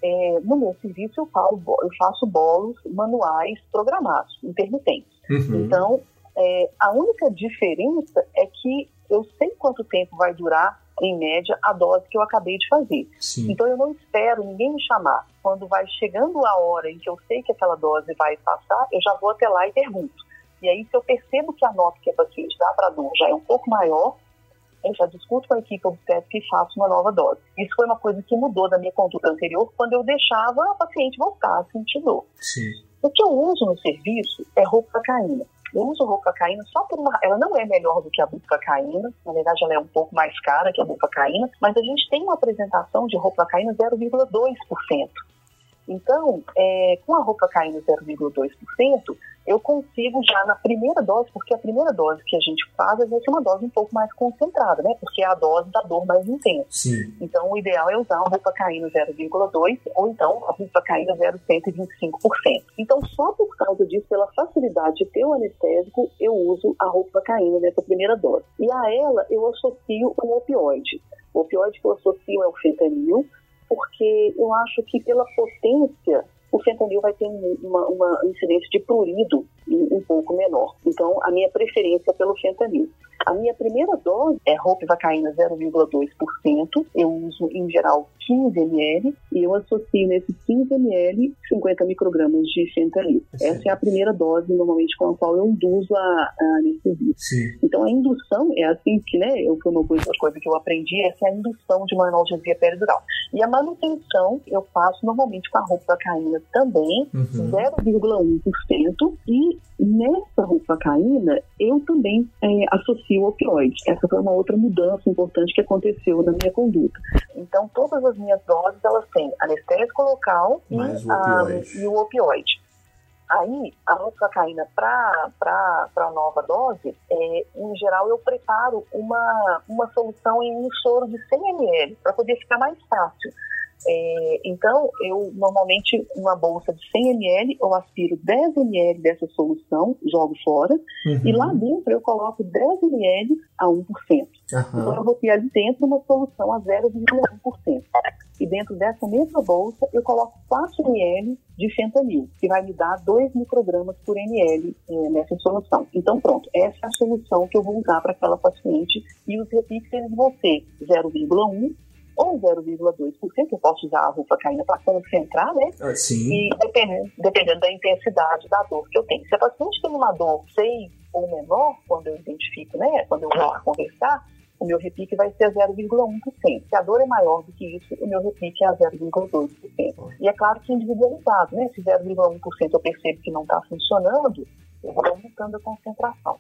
é, no meu serviço eu, falo, eu faço bolos manuais programados, intermitentes. Uhum. Então, é, a única diferença é que eu sei quanto tempo vai durar, em média, a dose que eu acabei de fazer. Sim. Então, eu não espero ninguém me chamar. Quando vai chegando a hora em que eu sei que aquela dose vai passar, eu já vou até lá e pergunto. E aí, se eu percebo que a nota que a paciente dá para dor já é um pouco maior, eu já discuto com a equipe obstétrica e faço uma nova dose. Isso foi uma coisa que mudou da minha conduta anterior, quando eu deixava a paciente voltar a sentir dor. Sim. O que eu uso no serviço é ropacaína. Eu uso ropacaína só por uma. Ela não é melhor do que a bufacaína, na verdade, ela é um pouco mais cara que a bufacaína, mas a gente tem uma apresentação de ropacaína 0,2%. Então, é, com a roupa caindo 0,2%, eu consigo já na primeira dose, porque a primeira dose que a gente faz é uma dose um pouco mais concentrada, né? Porque é a dose da dor mais intensa. Sim. Então, o ideal é usar a roupa caindo 0,2% ou então a roupa caindo 0,125%. Então, só por causa disso, pela facilidade de ter o anestésico, eu uso a roupa caindo nessa primeira dose. E a ela, eu associo um opioide. O opioide que eu associo é o fentanil, porque eu acho que pela potência o fentanil vai ter uma, uma incidência de prurido um pouco menor. Então, a minha preferência é pelo fentanil. A minha primeira dose é ropivacaína 0,2%. Eu uso, em geral, 15 ml e eu associo nesses 15 ml 50 microgramas de fentanil. Essa é a primeira dose, normalmente, com a qual eu induzo a, a anestesia. Sim. Então, a indução é assim que, né, eu, uma coisa, que eu aprendi, essa é a indução de uma analgesia peridural. E a manutenção eu faço normalmente com a ropivacaína também, uhum. 0,1%. E nessa ropivacaína, eu também é, associo opioides. Essa foi uma outra mudança importante que aconteceu na minha conduta. Então, todas as minhas doses, elas têm anestésico local e, o opioide. e o opioide. Aí, a ropivacaína para a nova dose, é, em geral, eu preparo uma, uma solução em um soro de 100 ml, para poder ficar mais fácil. É, então, eu normalmente, uma bolsa de 100 ml, eu aspiro 10 ml dessa solução, jogo fora, uhum. e lá dentro eu coloco 10 ml a 1%. Uhum. Então, eu vou ter ali dentro uma solução a 0,1%. E dentro dessa mesma bolsa, eu coloco 4 ml de fentanil, que vai me dar 2 microgramas por ml é, nessa solução. Então, pronto, essa é a solução que eu vou usar para aquela paciente. E os repiques, eles vão ser 0,1 ou 0,2%, eu posso usar a rufacaína para concentrar, né? Ah, sim. E dependendo, dependendo da intensidade da dor que eu tenho. Se a paciente tem uma dor 6 ou menor, quando eu identifico, né? Quando eu vou conversar, o meu repique vai ser 0,1%. Se a dor é maior do que isso, o meu repique é a 0,2%. E é claro que individualizado, né? Se 0,1% eu percebo que não está funcionando, eu vou aumentando a concentração.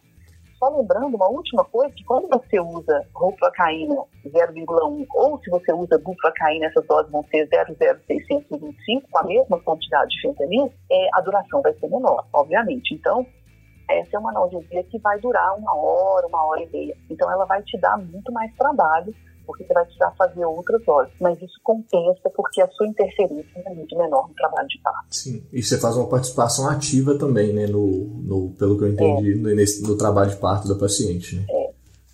Só lembrando uma última coisa, que quando você usa ropivacaína 0,1 ou se você usa bufacaína, essas doses vão ser 0,0625 com a mesma quantidade de fentanil, é, a duração vai ser menor, obviamente. Então, essa é uma analgesia que vai durar uma hora, uma hora e meia. Então, ela vai te dar muito mais trabalho porque você vai precisar fazer outras horas. Mas isso compensa porque a sua interferência é muito menor no trabalho de parto. Sim, e você faz uma participação ativa também, né, no, no pelo que eu entendi, é. no, nesse, no trabalho de parto da paciente, né? É.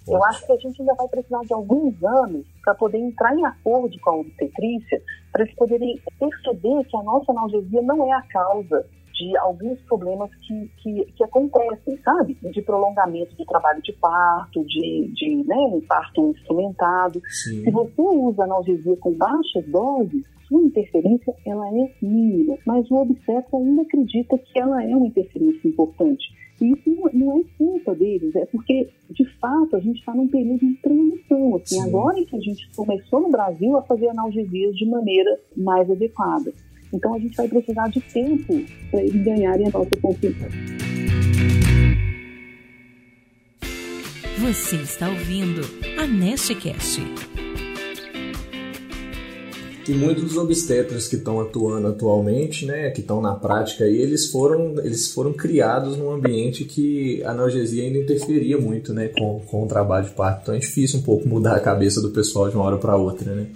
Eu acho que a gente ainda vai precisar de alguns anos para poder entrar em acordo com a obstetrícia, para eles poderem perceber que a nossa analgesia não é a causa de alguns problemas que, que, que, acontecem, sabe? De prolongamento do trabalho de parto, de, de né, um parto instrumentado. Sim. Se você usa analgesia com baixas doses, sua interferência ela é mínima, mas o obstetra ainda acredita que ela é uma interferência importante. E isso não é culpa deles, é porque, de fato, a gente está num período de transição. Assim, agora que a gente começou no Brasil a fazer analgesias de maneira mais adequada. Então a gente vai precisar de tempo para eles ganharem a nossa confiança. Você está ouvindo a Nestcast. E muitos dos obstetras que estão atuando atualmente, né, que estão na prática, aí, eles foram eles foram criados num ambiente que a analgesia ainda interferia muito, né, com, com o trabalho de parto. Então é difícil um pouco mudar a cabeça do pessoal de uma hora para outra, né?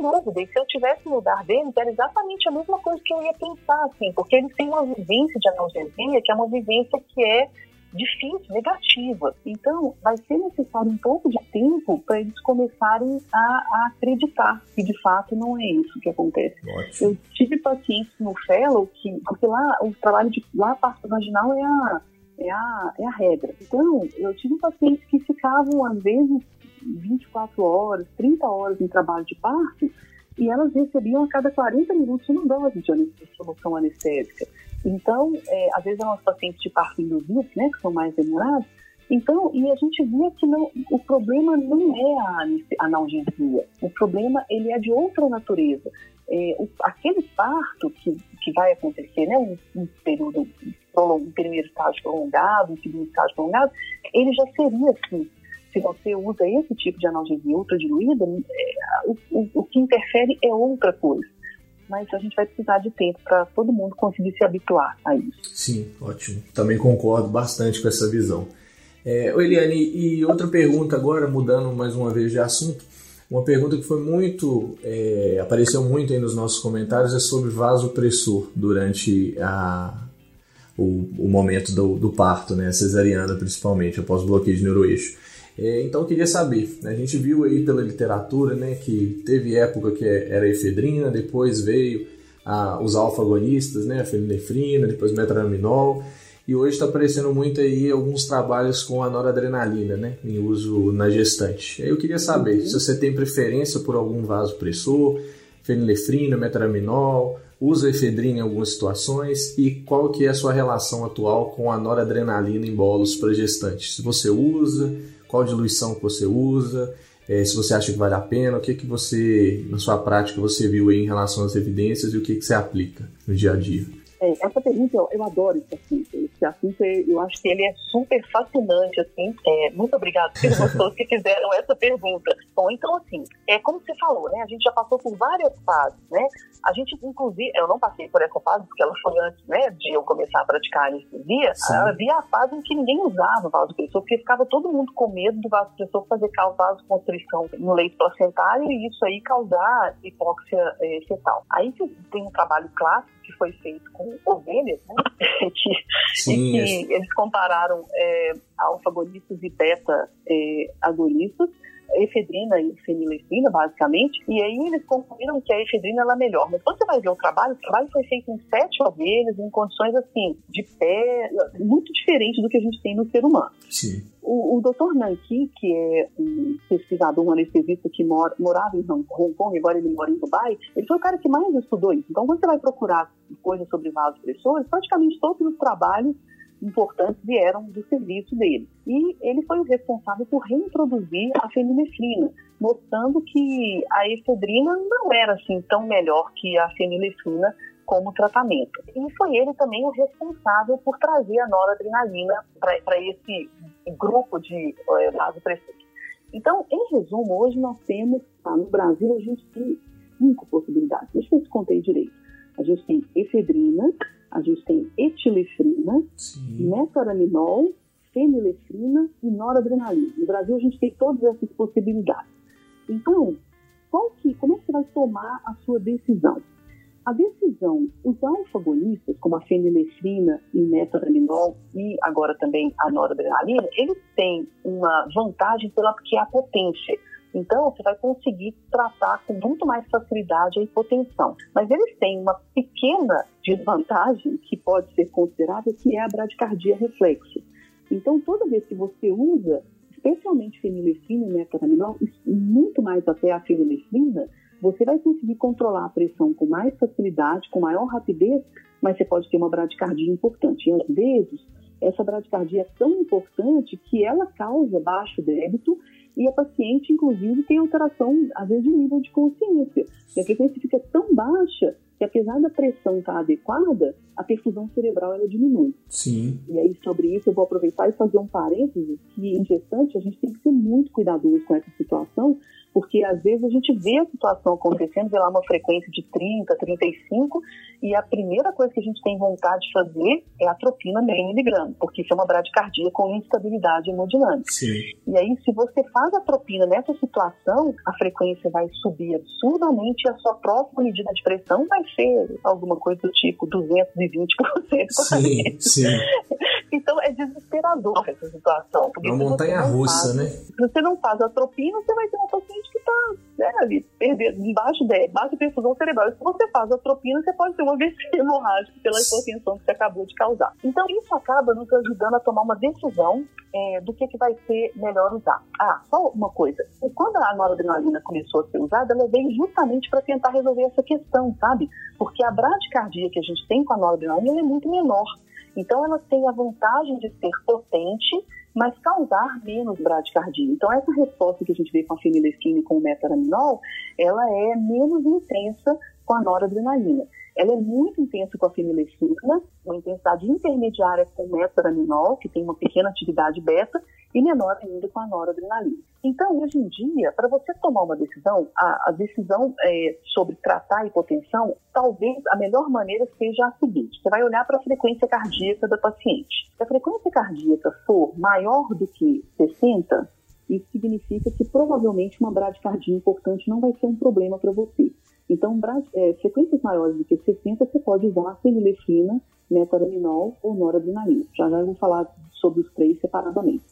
Sem dúvida. E se eu tivesse no lugar deles, era exatamente a mesma coisa que eu ia pensar, assim, porque eles têm uma vivência de analgesia, que é uma vivência que é difícil, negativa. Então, vai ser necessário um pouco de tempo para eles começarem a, a, acreditar que de fato não é isso que acontece. Eu tive pacientes no Fellow que, porque lá o trabalho de lá a parte vaginal é a, é a, é a regra. Então, eu tive pacientes que ficavam, às vezes, 24 horas, 30 horas em trabalho de parto e elas recebiam a cada 40 minutos uma dose de solução anestésica. Então, é, às vezes eram os pacientes de parto induzido, né, que são mais demorados, então, e a gente via que não, o problema não é a analgesia, o problema ele é de outra natureza. É, o, aquele parto que, que vai acontecer, né, um, um período, um primeiro estágio prolongado, um segundo estágio prolongado, ele já seria assim, se você usa esse tipo de analgesia ultradiluída, é, o, o, o que interfere é outra coisa mas a gente vai precisar de tempo para todo mundo conseguir se habituar a isso. Sim, ótimo. Também concordo bastante com essa visão. É, Eliane, e outra pergunta agora, mudando mais uma vez de assunto, uma pergunta que foi muito, é, apareceu muito aí nos nossos comentários é sobre vasopressor durante a, o, o momento do, do parto, né, cesariana principalmente, após o bloqueio de neuroeixo. É, então eu queria saber, né, a gente viu aí pela literatura né, que teve época que era efedrina, depois veio a, os alfa-agonistas, né, a fenilefrina, depois metraminol, e hoje está aparecendo muito aí alguns trabalhos com a noradrenalina, né, em uso na gestante. Eu queria saber se você tem preferência por algum vasopressor, fenilefrina, metraminol, usa efedrina em algumas situações e qual que é a sua relação atual com a noradrenalina em bolos para gestantes? Se você usa, qual diluição que você usa, é, se você acha que vale a pena, o que que você, na sua prática, você viu em relação às evidências e o que que você aplica no dia a dia. É, essa pergunta, eu, eu adoro esse assunto. Esse assunto, eu acho que ele é super fascinante, assim. É, muito obrigada pelas pessoas que fizeram essa pergunta. Bom, então, assim, é como você falou, né? A gente já passou por várias fases, né? A gente, inclusive, eu não passei por essa fase, porque ela foi antes, né, de eu começar a praticar anestesia. Havia a fase em que ninguém usava o vasopressor, porque ficava todo mundo com medo do vasopressor fazer vasoconstrição no leito placentário e isso aí causar hipóxia é, fetal. Aí tem um trabalho clássico que foi feito com ovelhas, né? que, Sim, e que eles compararam é, alfa-agonistas e beta-agonistas, é, efedrina e fenilefrina, basicamente, e aí eles concluíram que a efedrina ela é melhor. Mas quando você vai ver o trabalho, o trabalho foi feito em sete ovelhas, em condições assim, de pé, muito diferente do que a gente tem no ser humano. Sim. O, o Dr. Nanki, que é um pesquisador, um anestesista que mora, morava em Hong Kong, agora ele mora em Dubai, ele foi o cara que mais estudou isso. Então, quando você vai procurar coisas sobre vasopressores, praticamente todos os trabalhos importantes vieram do serviço dele. E ele foi o responsável por reintroduzir a fenilefrina, mostrando que a efedrina não era assim tão melhor que a fenilefrina como tratamento. E foi ele também o responsável por trazer a noradrenalina para esse grupo de é, vasopressores. Então, em resumo, hoje nós temos, tá, no Brasil, a gente tem cinco possibilidades. Deixa eu ver se contei direito. A gente tem efedrina, a gente tem etilefrina, metoraminol, fenilefrina e noradrenalina. No Brasil, a gente tem todas essas possibilidades. Então, qual que, como é que você vai tomar a sua decisão? A decisão, os alfa-agonistas, como a fenilefrina e metoraminol e agora também a noradrenalina, eles têm uma vantagem pela que é a potência. Então, você vai conseguir tratar com muito mais facilidade a hipotensão. Mas eles têm uma pequena desvantagem que pode ser considerável, que é a bradicardia reflexo. Então, toda vez que você usa, especialmente fenilefrina e metaraminol, muito mais até a fenilefrina, você vai conseguir controlar a pressão com mais facilidade, com maior rapidez, mas você pode ter uma bradicardia importante. E às vezes, essa bradicardia é tão importante que ela causa baixo débito e a paciente, inclusive, tem alteração, às vezes, de nível de consciência. E a frequência fica tão baixa que, apesar da pressão estar adequada, a perfusão cerebral ela diminui. Sim. E aí, sobre isso, eu vou aproveitar e fazer um parênteses que, em gestante, a gente tem que ser muito cuidadoso com essa situação, porque às vezes a gente vê a situação acontecendo, vê lá uma frequência de 30, 35, e a primeira coisa que a gente tem vontade de fazer é a tropina meio miligrama, porque isso é uma bradicardia com instabilidade hemodinâmica. Sim. E aí, se você faz a tropina nessa situação, a frequência vai subir absurdamente e a sua próxima medida de pressão vai ser alguma coisa do tipo 220%. Sim, sim. Então é desesperador essa situação. Uma montanha russa, faz, né? Se você não faz atropina, você vai ter uma paciente que está né, ali, perdendo, embaixo de baixa perfusão cerebral. Se você faz atropina, você pode ter uma AVC hemorrágica pela hipertensão que você acabou de causar. Então isso acaba nos ajudando a tomar uma decisão é, do que, que vai ser melhor usar. Ah, só uma coisa. Quando a noradrenalina começou a ser usada, ela veio justamente para tentar resolver essa questão, sabe? Porque a bradicardia que a gente tem com a noradrenalina é muito menor. Então, ela tem a vantagem de ser potente, mas causar menos bradicardia. Então, essa resposta que a gente vê com a fenilefina e com o metaraminol, ela é menos intensa com a noradrenalina. Ela é muito intensa com a fenilefina, uma intensidade intermediária com metaraminol, que tem uma pequena atividade beta, e menor ainda com a noradrenalina. Então, hoje em dia, para você tomar uma decisão, a, a decisão é, sobre tratar a hipotensão, talvez a melhor maneira seja a seguinte: você vai olhar para a frequência cardíaca da paciente. Se a frequência cardíaca for maior do que 60, isso significa que provavelmente uma bradicardia importante não vai ser um problema para você. Então, é, frequências maiores do que 60, você pode usar fenilefrina, metaraminol ou noradrenalina. Já já vou falar sobre os três separadamente.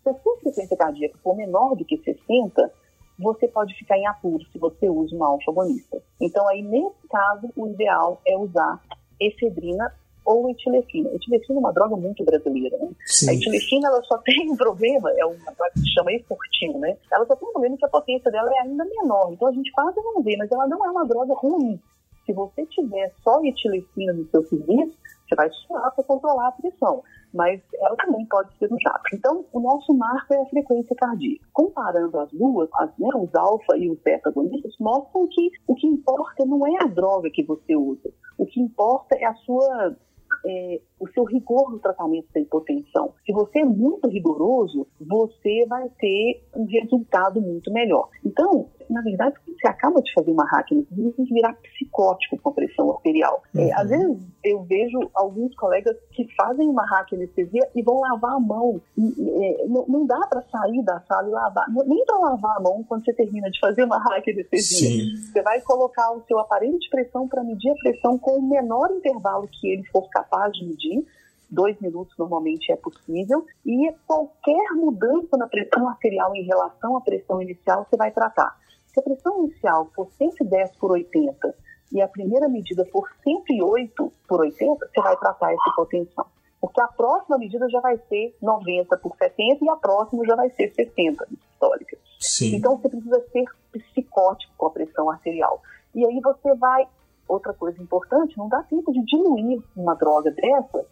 Se a sua frequência cardíaca for menor do que 60, você pode ficar em apuro se você usa uma alfa-agonista. Então, aí, nesse caso, o ideal é usar efedrina ou etilefina. Etilefina é uma droga muito brasileira. Né? A etilefina ela só tem um problema, é uma droga que se chama efortil, né? Ela só tem um problema que a potência dela é ainda menor. Então a gente quase não vê, mas ela não é uma droga ruim. Se você tiver só etilefina no seu serviço, você vai suar para controlar a pressão mas ela também pode ser usada. Então, o nosso marco é a frequência cardíaca. Comparando as duas, as, né, os alfa e os beta agonistas mostram que o que importa não é a droga que você usa, o que importa é a sua é, o seu rigor no tratamento da hipotensão. Se você é muito rigoroso, você vai ter um resultado muito melhor. Então, na verdade, quando você acaba de fazer uma hack, você tem que virar psicótico com a pressão arterial. É, uhum. É, às vezes eu vejo alguns colegas que fazem uma hack anestesia e vão lavar a mão. E, é, não, não, dá para sair da sala e lavar, nem para lavar a mão quando você termina de fazer uma hack anestesia. Sim. Você vai colocar o seu aparelho de pressão para medir a pressão com o menor intervalo que ele for capaz de medir dois minutos normalmente é possível, e qualquer mudança na pressão arterial em relação à pressão inicial você vai tratar. Se a pressão inicial for 110 por 80 e a primeira medida for 108 por 80, você vai tratar essa hipotensão. Porque a próxima medida já vai ser 90 por 70 e a próxima já vai ser 60 histórica. Sim. Então você precisa ser psicótico com a pressão arterial. E aí você vai. Outra coisa importante, não dá tempo de diluir uma droga dessa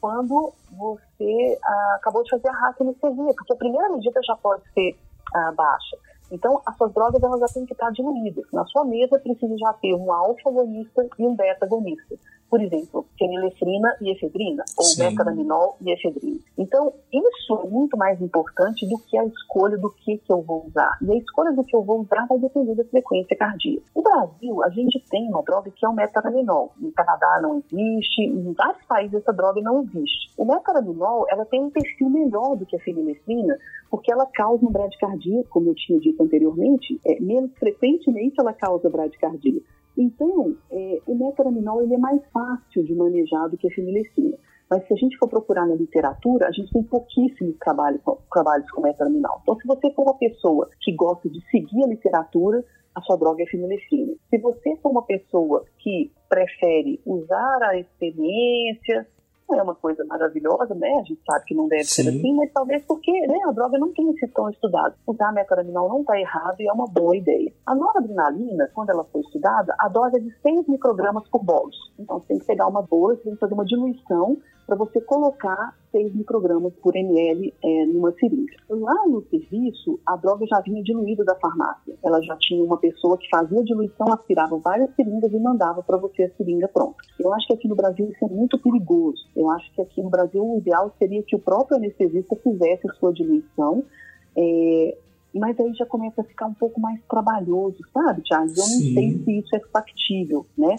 quando você ah, acabou de fazer a raquianestesia, porque a primeira medida já pode ser ah, baixa. Então, as suas drogas elas já têm que estar diluídas. Na sua mesa precisa já ter um alfa-agonista e um beta-agonista por exemplo, fenilefrina e efedrina, ou metaraminol e efedrina. Então, isso é muito mais importante do que a escolha do que, que eu vou usar. E a escolha do que eu vou usar vai depender da frequência cardíaca. No Brasil, a gente tem uma droga que é o metaraminol. No Canadá não existe, em vários países essa droga não existe. O metaraminol, ela tem um perfil melhor do que a fenilefrina, porque ela causa um bradicardia, como eu tinha dito anteriormente, é, menos frequentemente ela causa bradicardia. Então, é, o metaraminol ele é mais fácil de manejar do que a fenilecina. Mas se a gente for procurar na literatura, a gente tem pouquíssimos trabalhos, trabalhos com metaraminol. Então, se você for uma pessoa que gosta de seguir a literatura, a sua droga é fenilefrina. Se você for uma pessoa que prefere usar a experiência, não é uma coisa maravilhosa, né? A gente sabe que não deve Sim. ser assim, mas talvez porque né, a droga não tenha sido tão estudada. Usar metaraminol não está errado e é uma boa ideia. A noradrenalina, quando ela foi estudada, a dose é de 6 microgramas por bolus. Então você tem que pegar uma bolsa, você tem que fazer uma diluição para você colocar 6 microgramas por ml é, numa seringa. Lá no serviço, a droga já vinha diluída da farmácia. Ela já tinha uma pessoa que fazia a diluição, aspirava várias seringas e mandava para você a seringa pronta. Eu acho que aqui no Brasil isso é muito perigoso. Eu acho que aqui no Brasil o ideal seria que o próprio anestesista fizesse a sua diluição. É, mas aí já começa a ficar um pouco mais trabalhoso, sabe, Thiago? Eu não sei se isso é factível, né?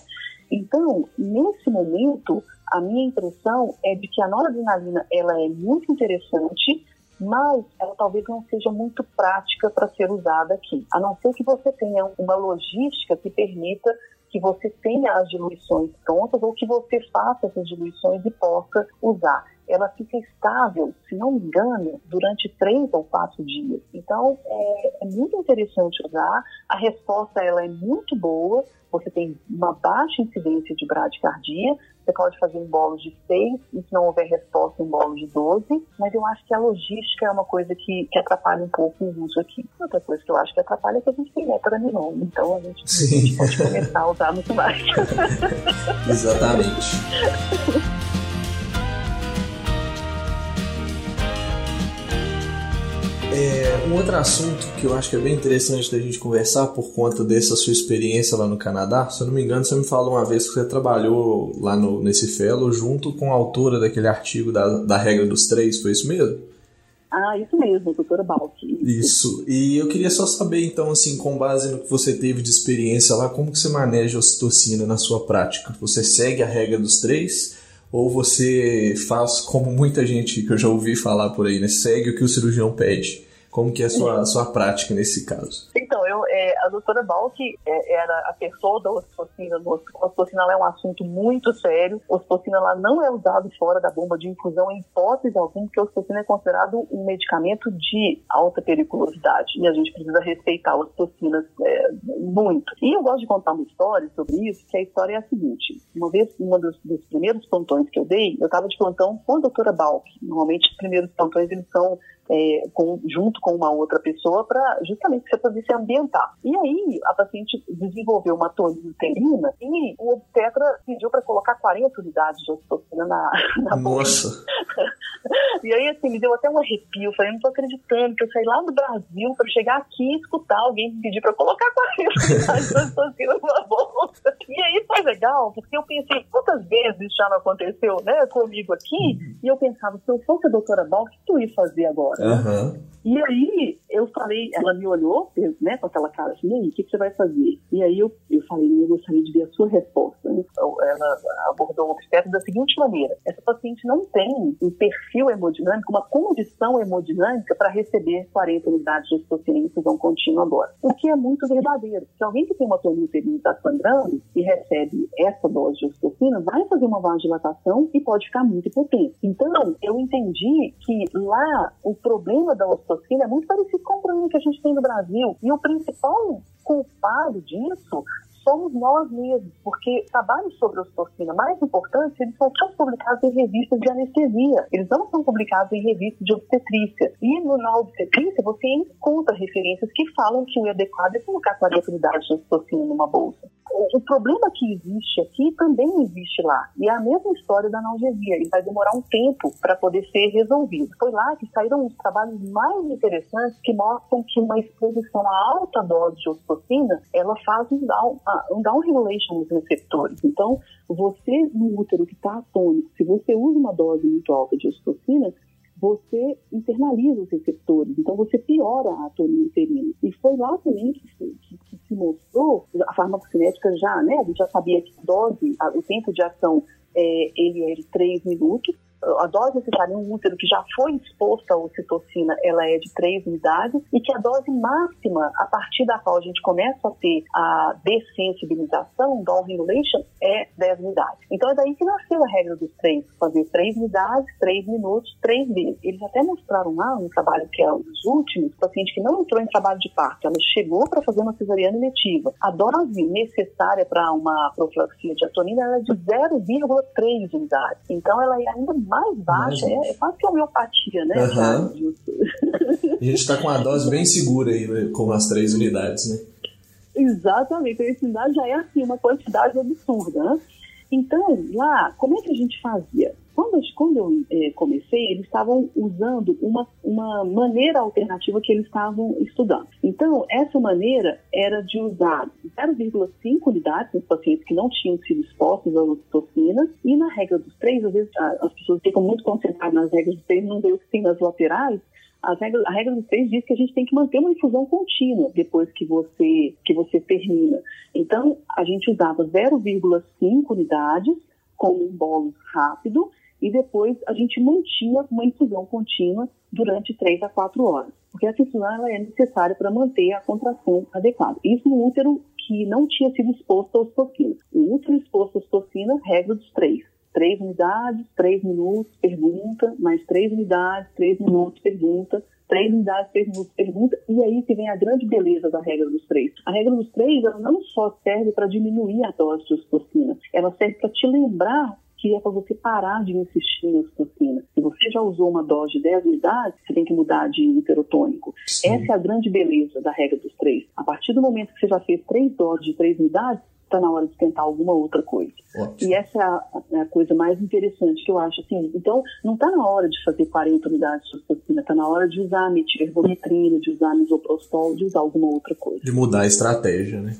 Então, nesse momento, a minha impressão é de que a noradrenalina ela é muito interessante, mas ela talvez não seja muito prática para ser usada aqui. A não ser que você tenha uma logística que permita que você tenha as diluições prontas ou que você faça essas diluições e possa usar. ela fica estável, se não me engano, durante três ou quatro dias. Então, é, é muito interessante usar. A resposta ela é muito boa. Você tem uma baixa incidência de bradicardia. Você pode fazer um bolo de 6 e se não houver resposta, um bolo de 12. Mas eu acho que a logística é uma coisa que, que atrapalha um pouco o uso aqui. Outra coisa que eu acho que atrapalha é que a gente tem metaranilona. Então a gente, a gente pode começar a usar muito mais. Exatamente. É, um outro assunto que eu acho que é bem interessante da gente conversar por conta dessa sua experiência lá no Canadá, se eu não me engano, você me falou uma vez que você trabalhou lá no, nesse fellow junto com a autora daquele artigo da, da regra dos três, foi isso mesmo? Ah, isso mesmo, doutora Balki. Isso. E eu queria só saber, então, assim, com base no que você teve de experiência lá, como que você maneja a ocitocina na sua prática? Você segue a regra dos três ou você faz como muita gente que eu já ouvi falar por aí, né? Segue o que o cirurgião pede? Como que é a sua, a sua prática nesse caso? Então, eu, é, a doutora Balk é, era a pessoa da ocitocina. A ocitocina é um assunto muito sério. A ocitocina ela não é usada fora da bomba de infusão em hipótese alguma, porque a ocitocina é considerado um medicamento de alta periculosidade. E a gente precisa respeitar as ocitocinas é, muito. E eu gosto de contar uma história sobre isso, que a história é a seguinte. Uma vez, um dos, dos primeiros plantões que eu dei, eu estava de plantão com a doutora Balk. Normalmente, os primeiros plantões, eles são é, com, junto com uma outra pessoa para justamente você poder se ambientar. E aí a paciente desenvolveu uma toniluterina e o obstetra pediu para colocar 40 unidades de ocitocina na, na Nossa! e aí assim, me deu até um arrepio. Eu falei, não tô acreditando que eu saí lá do Brasil para chegar aqui e escutar alguém pedir para colocar 40 unidades de ocitocina numa bolsa. E aí foi legal, porque eu pensei, quantas vezes isso já não aconteceu né, comigo aqui? Uhum. E eu pensava, se eu fosse a doutora Bal, o que tu ia fazer agora? Uhum. E aí eu falei, ela me olhou, né, com aquela cara assim, e aí, o que, que, você vai fazer? E aí eu, eu falei, eu gostaria de ver a sua resposta. Então, ela abordou o obstetra da seguinte maneira: essa paciente não tem um perfil hemodinâmico, uma condição hemodinâmica para receber 40 unidades de ocitocina em infusão contínua agora. O que é muito verdadeiro. Se alguém que tem uma tonilterina está sangrando e recebe essa dose de ocitocina, vai fazer uma vasodilatação e pode ficar muito potente. Então, eu entendi que lá o problema da ocitocina é muito parecido com o problema que a gente tem no Brasil. E o principal culpado disso somos nós mesmos, porque trabalhos sobre ocitocina mais importantes, eles são publicados em revistas de anestesia, eles não são publicados em revistas de obstetrícia. E no, na obstetrícia você encontra referências que falam que o adequado é colocar 40 unidades de ocitocina numa bolsa. O, problema que existe aqui também existe lá, e é a mesma história da analgesia, ele vai demorar um tempo para poder ser resolvido. Foi lá que saíram os trabalhos mais interessantes que mostram que uma exposição a alta dose de ocitocina, ela faz um down, um down regulation nos receptores. Então, você no útero que está atônico, se você usa uma dose muito alta de ocitocina, você internaliza os receptores, então você piora a atonia uterina. E foi lá também que, que, que, se mostrou, a farmacocinética já, né, a gente já sabia que a dose, a, o tempo de ação é, ele é de 3 minutos, a dose necessária em um útero que já foi exposto à ocitocina, ela é de 3 unidades, e que a dose máxima, a partir da qual a gente começa a ter a dessensibilização, down regulation, é 10 unidades. Então é daí que nasceu a regra dos três, fazer 3 unidades, 3 minutos, 3 vezes. Eles até mostraram lá um trabalho que é um dos últimos, paciente que não entrou em trabalho de parto, ela chegou para fazer uma cesariana letiva. A dose necessária para uma profilaxia de atonina é de 0,3 unidades. Então ela é ainda mais baixa, é, é, quase que homeopatia, né? Uhum. a gente está com uma dose bem segura aí, né, com as três unidades, né? Exatamente, a unidade já é assim, uma quantidade absurda, né? Então, lá, como é que a gente fazia? Quando, quando eu eh, comecei, eles estavam usando uma, uma maneira alternativa que eles estavam estudando. Então, essa maneira era de usar 0,5 unidades nos pacientes que não tinham sido expostos à ocitocina, e na regra dos três, às vezes as pessoas ficam muito concentradas nas regras dos três, não que tem nas laterais, a regra, a regra dos três diz que a gente tem que manter uma infusão contínua depois que você, que você termina. Então, a gente usava 0,5 unidades como um bolo rápido e depois a gente mantinha uma infusão contínua durante 3 a 4 horas. Porque essa infusão ela é necessária para manter a contração adequada. Isso no útero que não tinha sido exposto à ocitocina. O útero exposto à ocitocina, regra dos três três unidades, três minutos, pergunta, mais três unidades, três minutos, pergunta, três unidades, três minutos, pergunta, e aí que vem a grande beleza da regra dos três. A regra dos três, ela não só serve para diminuir a dose de ocitocina, ela serve para te lembrar que é para você parar de insistir na ocitocina. Se você já usou uma dose de 10 unidades, você tem que mudar de interotônico. Essa é a grande beleza da regra dos três. A partir do momento que você já fez três doses de três unidades, está na hora de tentar alguma outra coisa. Ótimo. E essa é a, é a, coisa mais interessante que eu acho. Assim, então, não está na hora de fazer 40 unidades de ocitocina, está na hora de usar metilherbometrina, de usar misoprostol, de usar alguma outra coisa. De mudar a estratégia, né?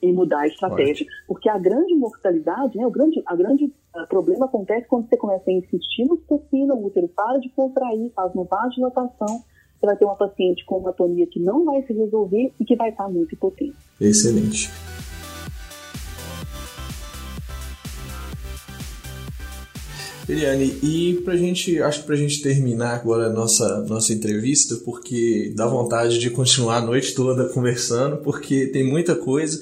E mudar a estratégia. Ótimo. Porque a grande mortalidade, né, o grande, a grande uh, problema acontece quando você começa a insistir no ocitocina, o útero para de contrair, faz uma vasodilatação, você vai ter uma paciente com uma atonia que não vai se resolver e que vai estar muito potente. Excelente. Eliane, e pra gente, acho que pra gente terminar agora a nossa, nossa entrevista, porque dá vontade de continuar a noite toda conversando, porque tem muita coisa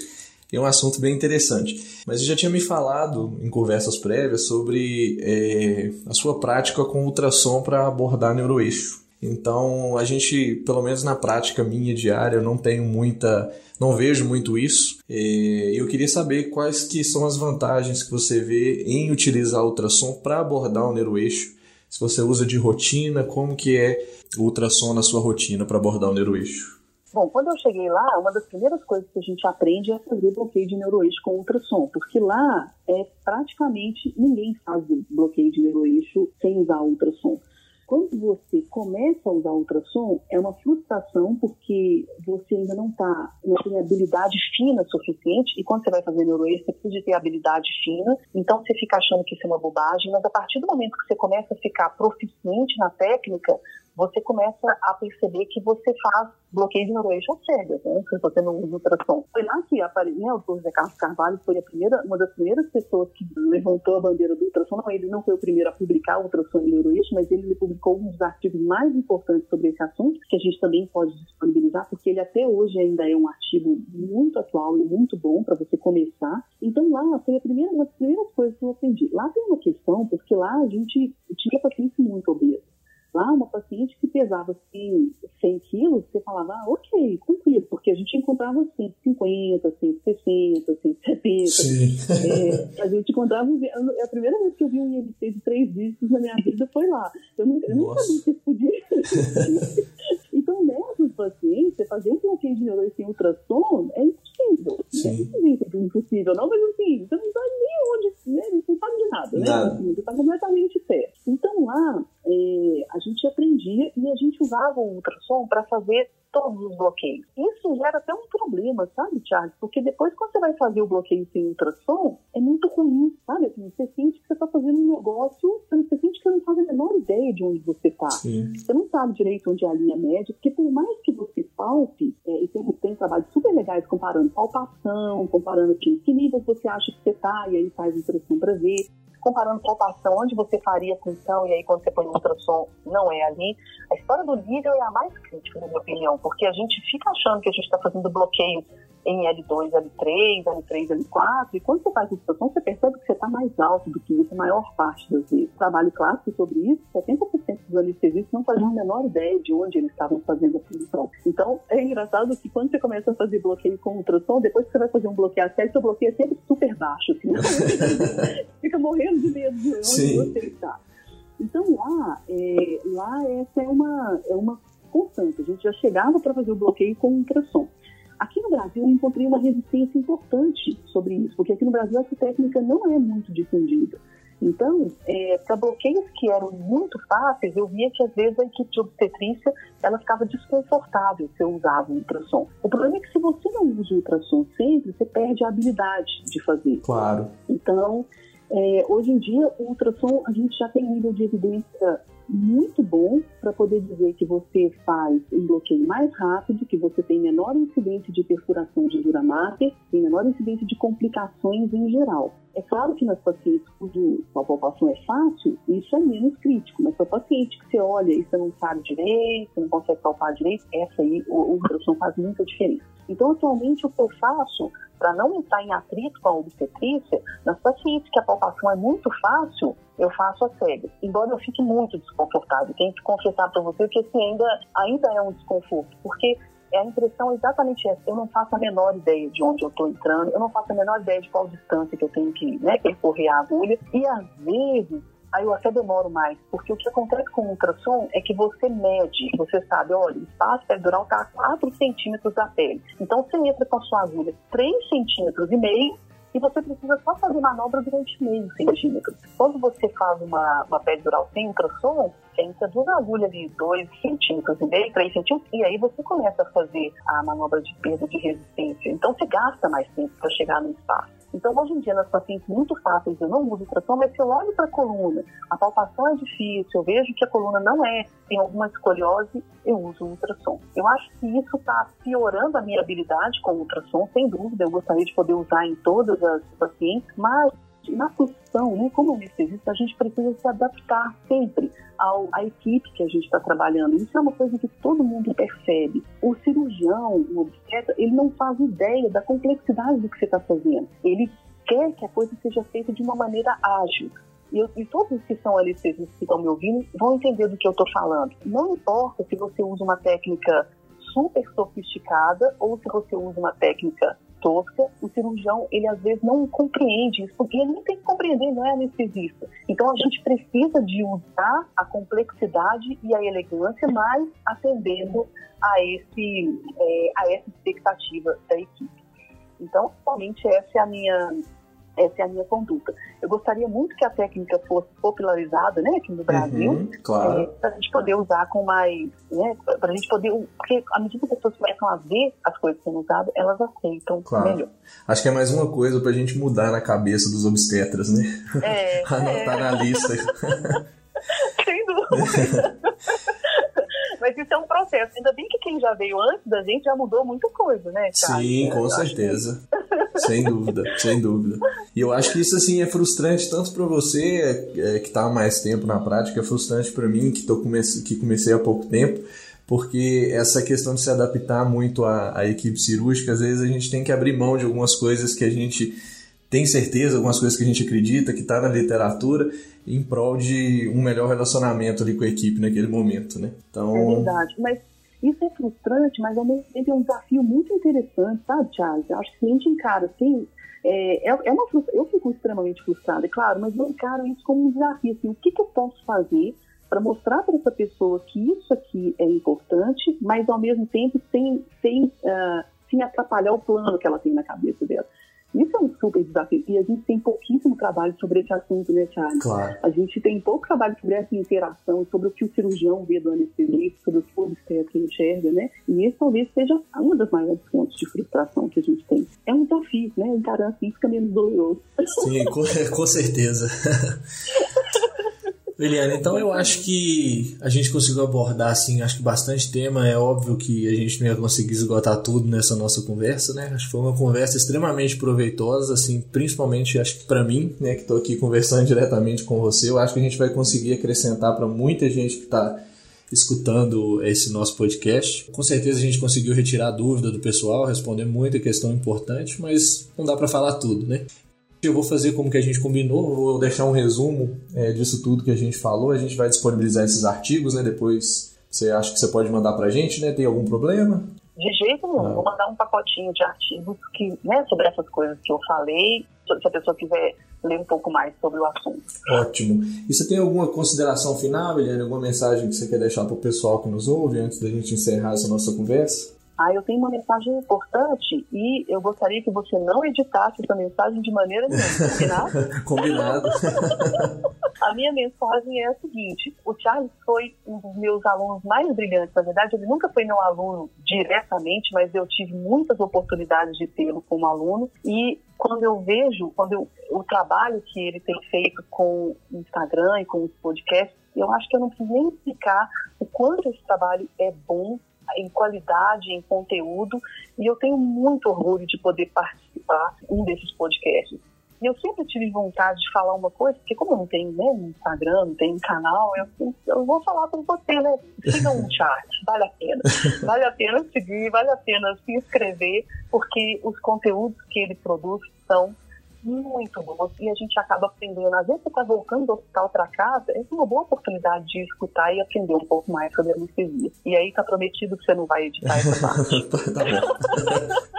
e é um assunto bem interessante. Mas você já tinha me falado em conversas prévias sobre é, a sua prática com ultrassom para abordar neuroeixo. Então, a gente, pelo menos na prática minha diária, eu não tenho muita, não vejo muito isso. E eu queria saber quais que são as vantagens que você vê em utilizar ultrassom para abordar o neuroeixo. Se você usa de rotina, como que é o ultrassom na sua rotina para abordar o neuroeixo? Bom, quando eu cheguei lá, uma das primeiras coisas que a gente aprende é fazer bloqueio de neuroeixo com ultrassom, porque lá é praticamente ninguém faz bloqueio de neuroeixo sem usar ultrassom. Quando você começa a usar ultrassom, é uma frustração porque você ainda não tá, não tem habilidade fina suficiente, e quando você vai fazer neuroeixo, você precisa ter habilidade fina, então você fica achando que isso é uma bobagem, mas a partir do momento que você começa a ficar proficiente na técnica, você começa a perceber que você faz bloqueio de neuroeixo cegas, né? Se você não usa ultrassom. Foi lá que apareceu, né, o Dr. José Carlos Carvalho foi a primeira, uma das primeiras pessoas que levantou a bandeira do ultrassom. Não, ele não foi o primeiro a publicar o ultrassom em neuroeixo, mas ele publicou um dos artigos mais importantes sobre esse assunto, que a gente também pode disponibilizar, porque ele até hoje ainda é um artigo muito atual e muito bom para você começar. Então lá foi a primeira, uma das primeiras coisas que eu aprendi. Lá tem uma questão, porque lá a gente tinha pacientes muito obesos. Lá, uma paciente que pesava assim, 100 quilos, você falava, ah, ok, tranquilo, porque a gente encontrava 150, 160, 170. Sim. É, a gente encontrava. É a primeira vez que eu vi um IMC de três dígitos na minha vida foi lá. Eu não, eu não sabia que isso podia. então, nessas pacientes, você fazer um bloqueio de neurônio sem ultrassom é impossível. Sim. Não é impossível, não, mas assim, você não sabe nem onde, né? Você não sabe de nada, né? Nada. Assim, você está completamente perto. Então, lá, é, a gente aprendia e a gente usava o ultrassom para fazer todos os bloqueios. Isso gera até um problema, sabe, Charles? Porque depois, quando você vai fazer o bloqueio sem ultrassom, é muito ruim, sabe? Assim, você sente que você está fazendo um negócio, você sente que você não faz a menor ideia de onde você está. Você não sabe direito onde é a linha média, porque por mais que você palpe, é, e tem, tem trabalhos super legais comparando palpação, comparando que, que nível você acha que você está, e aí faz ultrassom para ver comparando palpação, onde você faria função e aí quando você põe o ultrassom não é ali. A história do nível é a mais crítica, na minha opinião, porque a gente fica achando que a gente está fazendo bloqueio em L2, L3, L3, L4, e quando você faz ultrassom, você percebe que você está mais alto do que isso a maior parte das vezes. Trabalho clássico sobre isso, 70% dos anestesistas não faziam a menor ideia de onde eles estavam fazendo a função. Então, é engraçado que quando você começa a fazer bloqueio com ultrassom, depois que você vai fazer um bloqueio a sério, seu bloqueio é sempre super baixo, assim, né? fica morrendo de medo de onde Sim. você está. Então, lá, é, lá essa é uma, é uma constante. A gente já chegava para fazer o bloqueio com ultrassom. Aqui no Brasil eu encontrei uma resistência importante sobre isso, porque aqui no Brasil essa técnica não é muito difundida. Então, é, para bloqueios que eram muito fáceis, eu via que às vezes a equipe de obstetrícia ela ficava desconfortável se eu usava o ultrassom. O problema é que se você não usa o ultrassom sempre, você perde a habilidade de fazer. Claro. Então, é, hoje em dia, o ultrassom, a gente já tem nível de evidência muito bom para poder dizer que você faz um bloqueio mais rápido, que você tem menor incidência de perfuração de duramarker, tem menor incidência de complicações em geral. É claro que nas pacientes cujo a palpação é fácil, isso é menos crítico, mas para paciente que você olha e você não sabe direito, você não consegue palpar direito, essa aí, o ultrassom faz muita diferença. Então, atualmente, o que eu faço para não entrar em atrito com a obstetrícia, nas pacientes que a palpação é muito fácil, eu faço a cega. Embora eu fique muito desconfortável. Tenho que confessar para você que esse ainda, ainda é um desconforto, porque a impressão é exatamente essa. Eu não faço a menor ideia de onde eu estou entrando, eu não faço a menor ideia de qual distância que eu tenho que né, percorrer a agulha. E às vezes aí eu até demoro mais, porque o que acontece com o ultrassom é que você mede, você sabe, olha, o espaço epidural está a 4 centímetros da pele. Então você entra com a sua agulha 3 centímetros e meio e você precisa só fazer manobra durante meio centímetro. Quando você faz uma, uma dural sem ultrassom, entra duas agulhas de 2 centímetros e meio, 3 centímetros, e aí você começa a fazer a manobra de peso de resistência. Então você gasta mais tempo para chegar no espaço. Então, hoje em dia, nas pacientes muito fáceis, eu não uso ultrassom, mas se eu olho para a coluna, a palpação é difícil, eu vejo que a coluna não é, tem alguma escoliose, eu uso ultrassom. Eu acho que isso está piorando a minha habilidade com ultrassom, sem dúvida, eu gostaria de poder usar em todas as pacientes, mas na função, né, como anestesista, a gente precisa se adaptar sempre ao, à equipe que a gente está trabalhando. Isso é uma coisa que todo mundo percebe. O cirurgião, o obstetra, ele não faz ideia da complexidade do que você está fazendo. Ele quer que a coisa seja feita de uma maneira ágil. E, eu, e todos os que são anestesistas que estão me ouvindo vão entender do que eu estou falando. Não importa se você usa uma técnica super sofisticada ou se você usa uma técnica tosca, o cirurgião, ele às vezes não compreende isso, porque ele não tem que compreender, não é anestesista. Então a gente precisa de usar a complexidade e a elegância, mas atendendo a, esse, é, a essa expectativa da equipe. Então, somente essa é a minha essa é a minha conduta. Eu gostaria muito que a técnica fosse popularizada, né, aqui no Brasil, uhum, claro. é, para a gente poder usar com mais, né, para a gente poder, porque à medida que as pessoas começam a ver as coisas sendo usadas, elas aceitam claro. melhor. Acho que é mais uma coisa para a gente mudar na cabeça dos obstetras, né? É, Anotar é. na lista. Sem dúvida. Mas isso é um processo. Ainda bem que quem já veio antes da gente já mudou muita coisa, né? Charles? Sim, com certeza. sem dúvida, sem dúvida. E eu acho que isso assim é frustrante tanto para você é, que está há mais tempo na prática, é frustrante para mim que tô comece, que comecei há pouco tempo, porque essa questão de se adaptar muito à, à equipe cirúrgica, às vezes a gente tem que abrir mão de algumas coisas que a gente tem certeza, algumas coisas que a gente acredita, que está na literatura, em prol de um melhor relacionamento ali com a equipe naquele momento, né? Então... É verdade, mas isso é frustrante, mas ao mesmo tempo é um desafio muito interessante, sabe, Charles? Acho que a gente encara assim, é, é, é uma eu fico extremamente frustrada, é claro, mas eu encaro isso como um desafio, assim, o que, que eu posso fazer para mostrar para essa pessoa que isso aqui é importante, mas ao mesmo tempo sem, sem, uh, sem atrapalhar o plano que ela tem na cabeça dela. Isso é um super desafio. E a gente tem pouquíssimo trabalho sobre esse assunto, né, Charles? Claro. A gente tem pouco trabalho sobre essa interação, sobre o que o cirurgião vê do anestesista, sobre o que o obstetra enxerga, né? E esse talvez seja uma das maiores fontes de frustração que a gente tem. É um desafio, né? Encarar assim fica menos doloroso. Sim, com, com certeza. Eliane, então eu acho que a gente conseguiu abordar assim, acho que bastante tema. É óbvio que a gente não ia conseguir esgotar tudo nessa nossa conversa, né? Acho que foi uma conversa extremamente proveitosa, assim, principalmente acho que para mim, né, que estou aqui conversando diretamente com você, eu acho que a gente vai conseguir acrescentar para muita gente que está escutando esse nosso podcast. Com certeza a gente conseguiu retirar a dúvida do pessoal, responder muita questão importante, mas não dá para falar tudo, né? Eu vou fazer como que a gente combinou, vou deixar um resumo é, disso tudo que a gente falou. A gente vai disponibilizar esses artigos, né? Depois você acha que você pode mandar pra gente, né? Tem algum problema? De jeito nenhum. Não. Vou mandar um pacotinho de artigos que, né, sobre essas coisas que eu falei, se a pessoa quiser ler um pouco mais sobre o assunto. Ótimo. E você tem alguma consideração final, Eliane? Alguma mensagem que você quer deixar para o pessoal que nos ouve antes da gente encerrar essa nossa conversa? Ah, eu tenho uma mensagem importante e eu gostaria que você não editasse essa mensagem de maneira nenhuma, combinado? combinado. a minha mensagem é a seguinte: o Charles foi um dos meus alunos mais brilhantes. Na verdade, ele nunca foi meu aluno diretamente, mas eu tive muitas oportunidades de tê-lo como aluno. E quando eu vejo, quando eu, o trabalho que ele tem feito com o Instagram e com os podcasts, Eu acho que eu não preciso nem explicar o quanto esse trabalho é bom em qualidade, em conteúdo, e eu tenho muito orgulho de poder participar um desses podcasts. E eu sempre tive vontade de falar uma coisa, porque como eu não tenho né, um Instagram, não tenho canal, eu, eu vou falar para você, né? Siga um chat, vale a pena. Vale a pena seguir, vale a pena se inscrever, porque os conteúdos que ele produz são muito bons e a gente acaba aprendendo. Às vezes você está voltando do hospital para casa, é uma boa oportunidade de escutar e aprender um pouco mais sobre anestesia. E aí está prometido que você não vai editar essa parte. tá bom.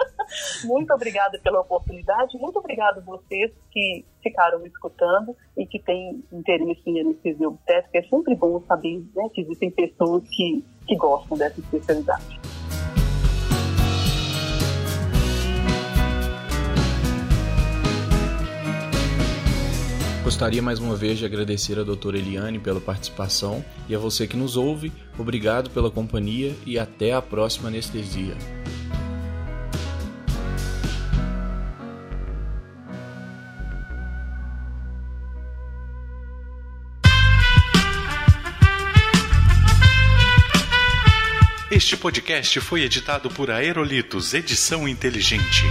Muito obrigada pela oportunidade, muito obrigada a vocês que ficaram escutando e que têm interesse em anestesia obstétrica. É sempre bom saber né, que existem pessoas que, que gostam dessa especialidade. Gostaria mais uma vez de agradecer a doutora Eliane pela participação e a você que nos ouve, obrigado pela companhia e até a próxima anestesia. Este podcast foi editado por Aerolitos Edição Inteligente.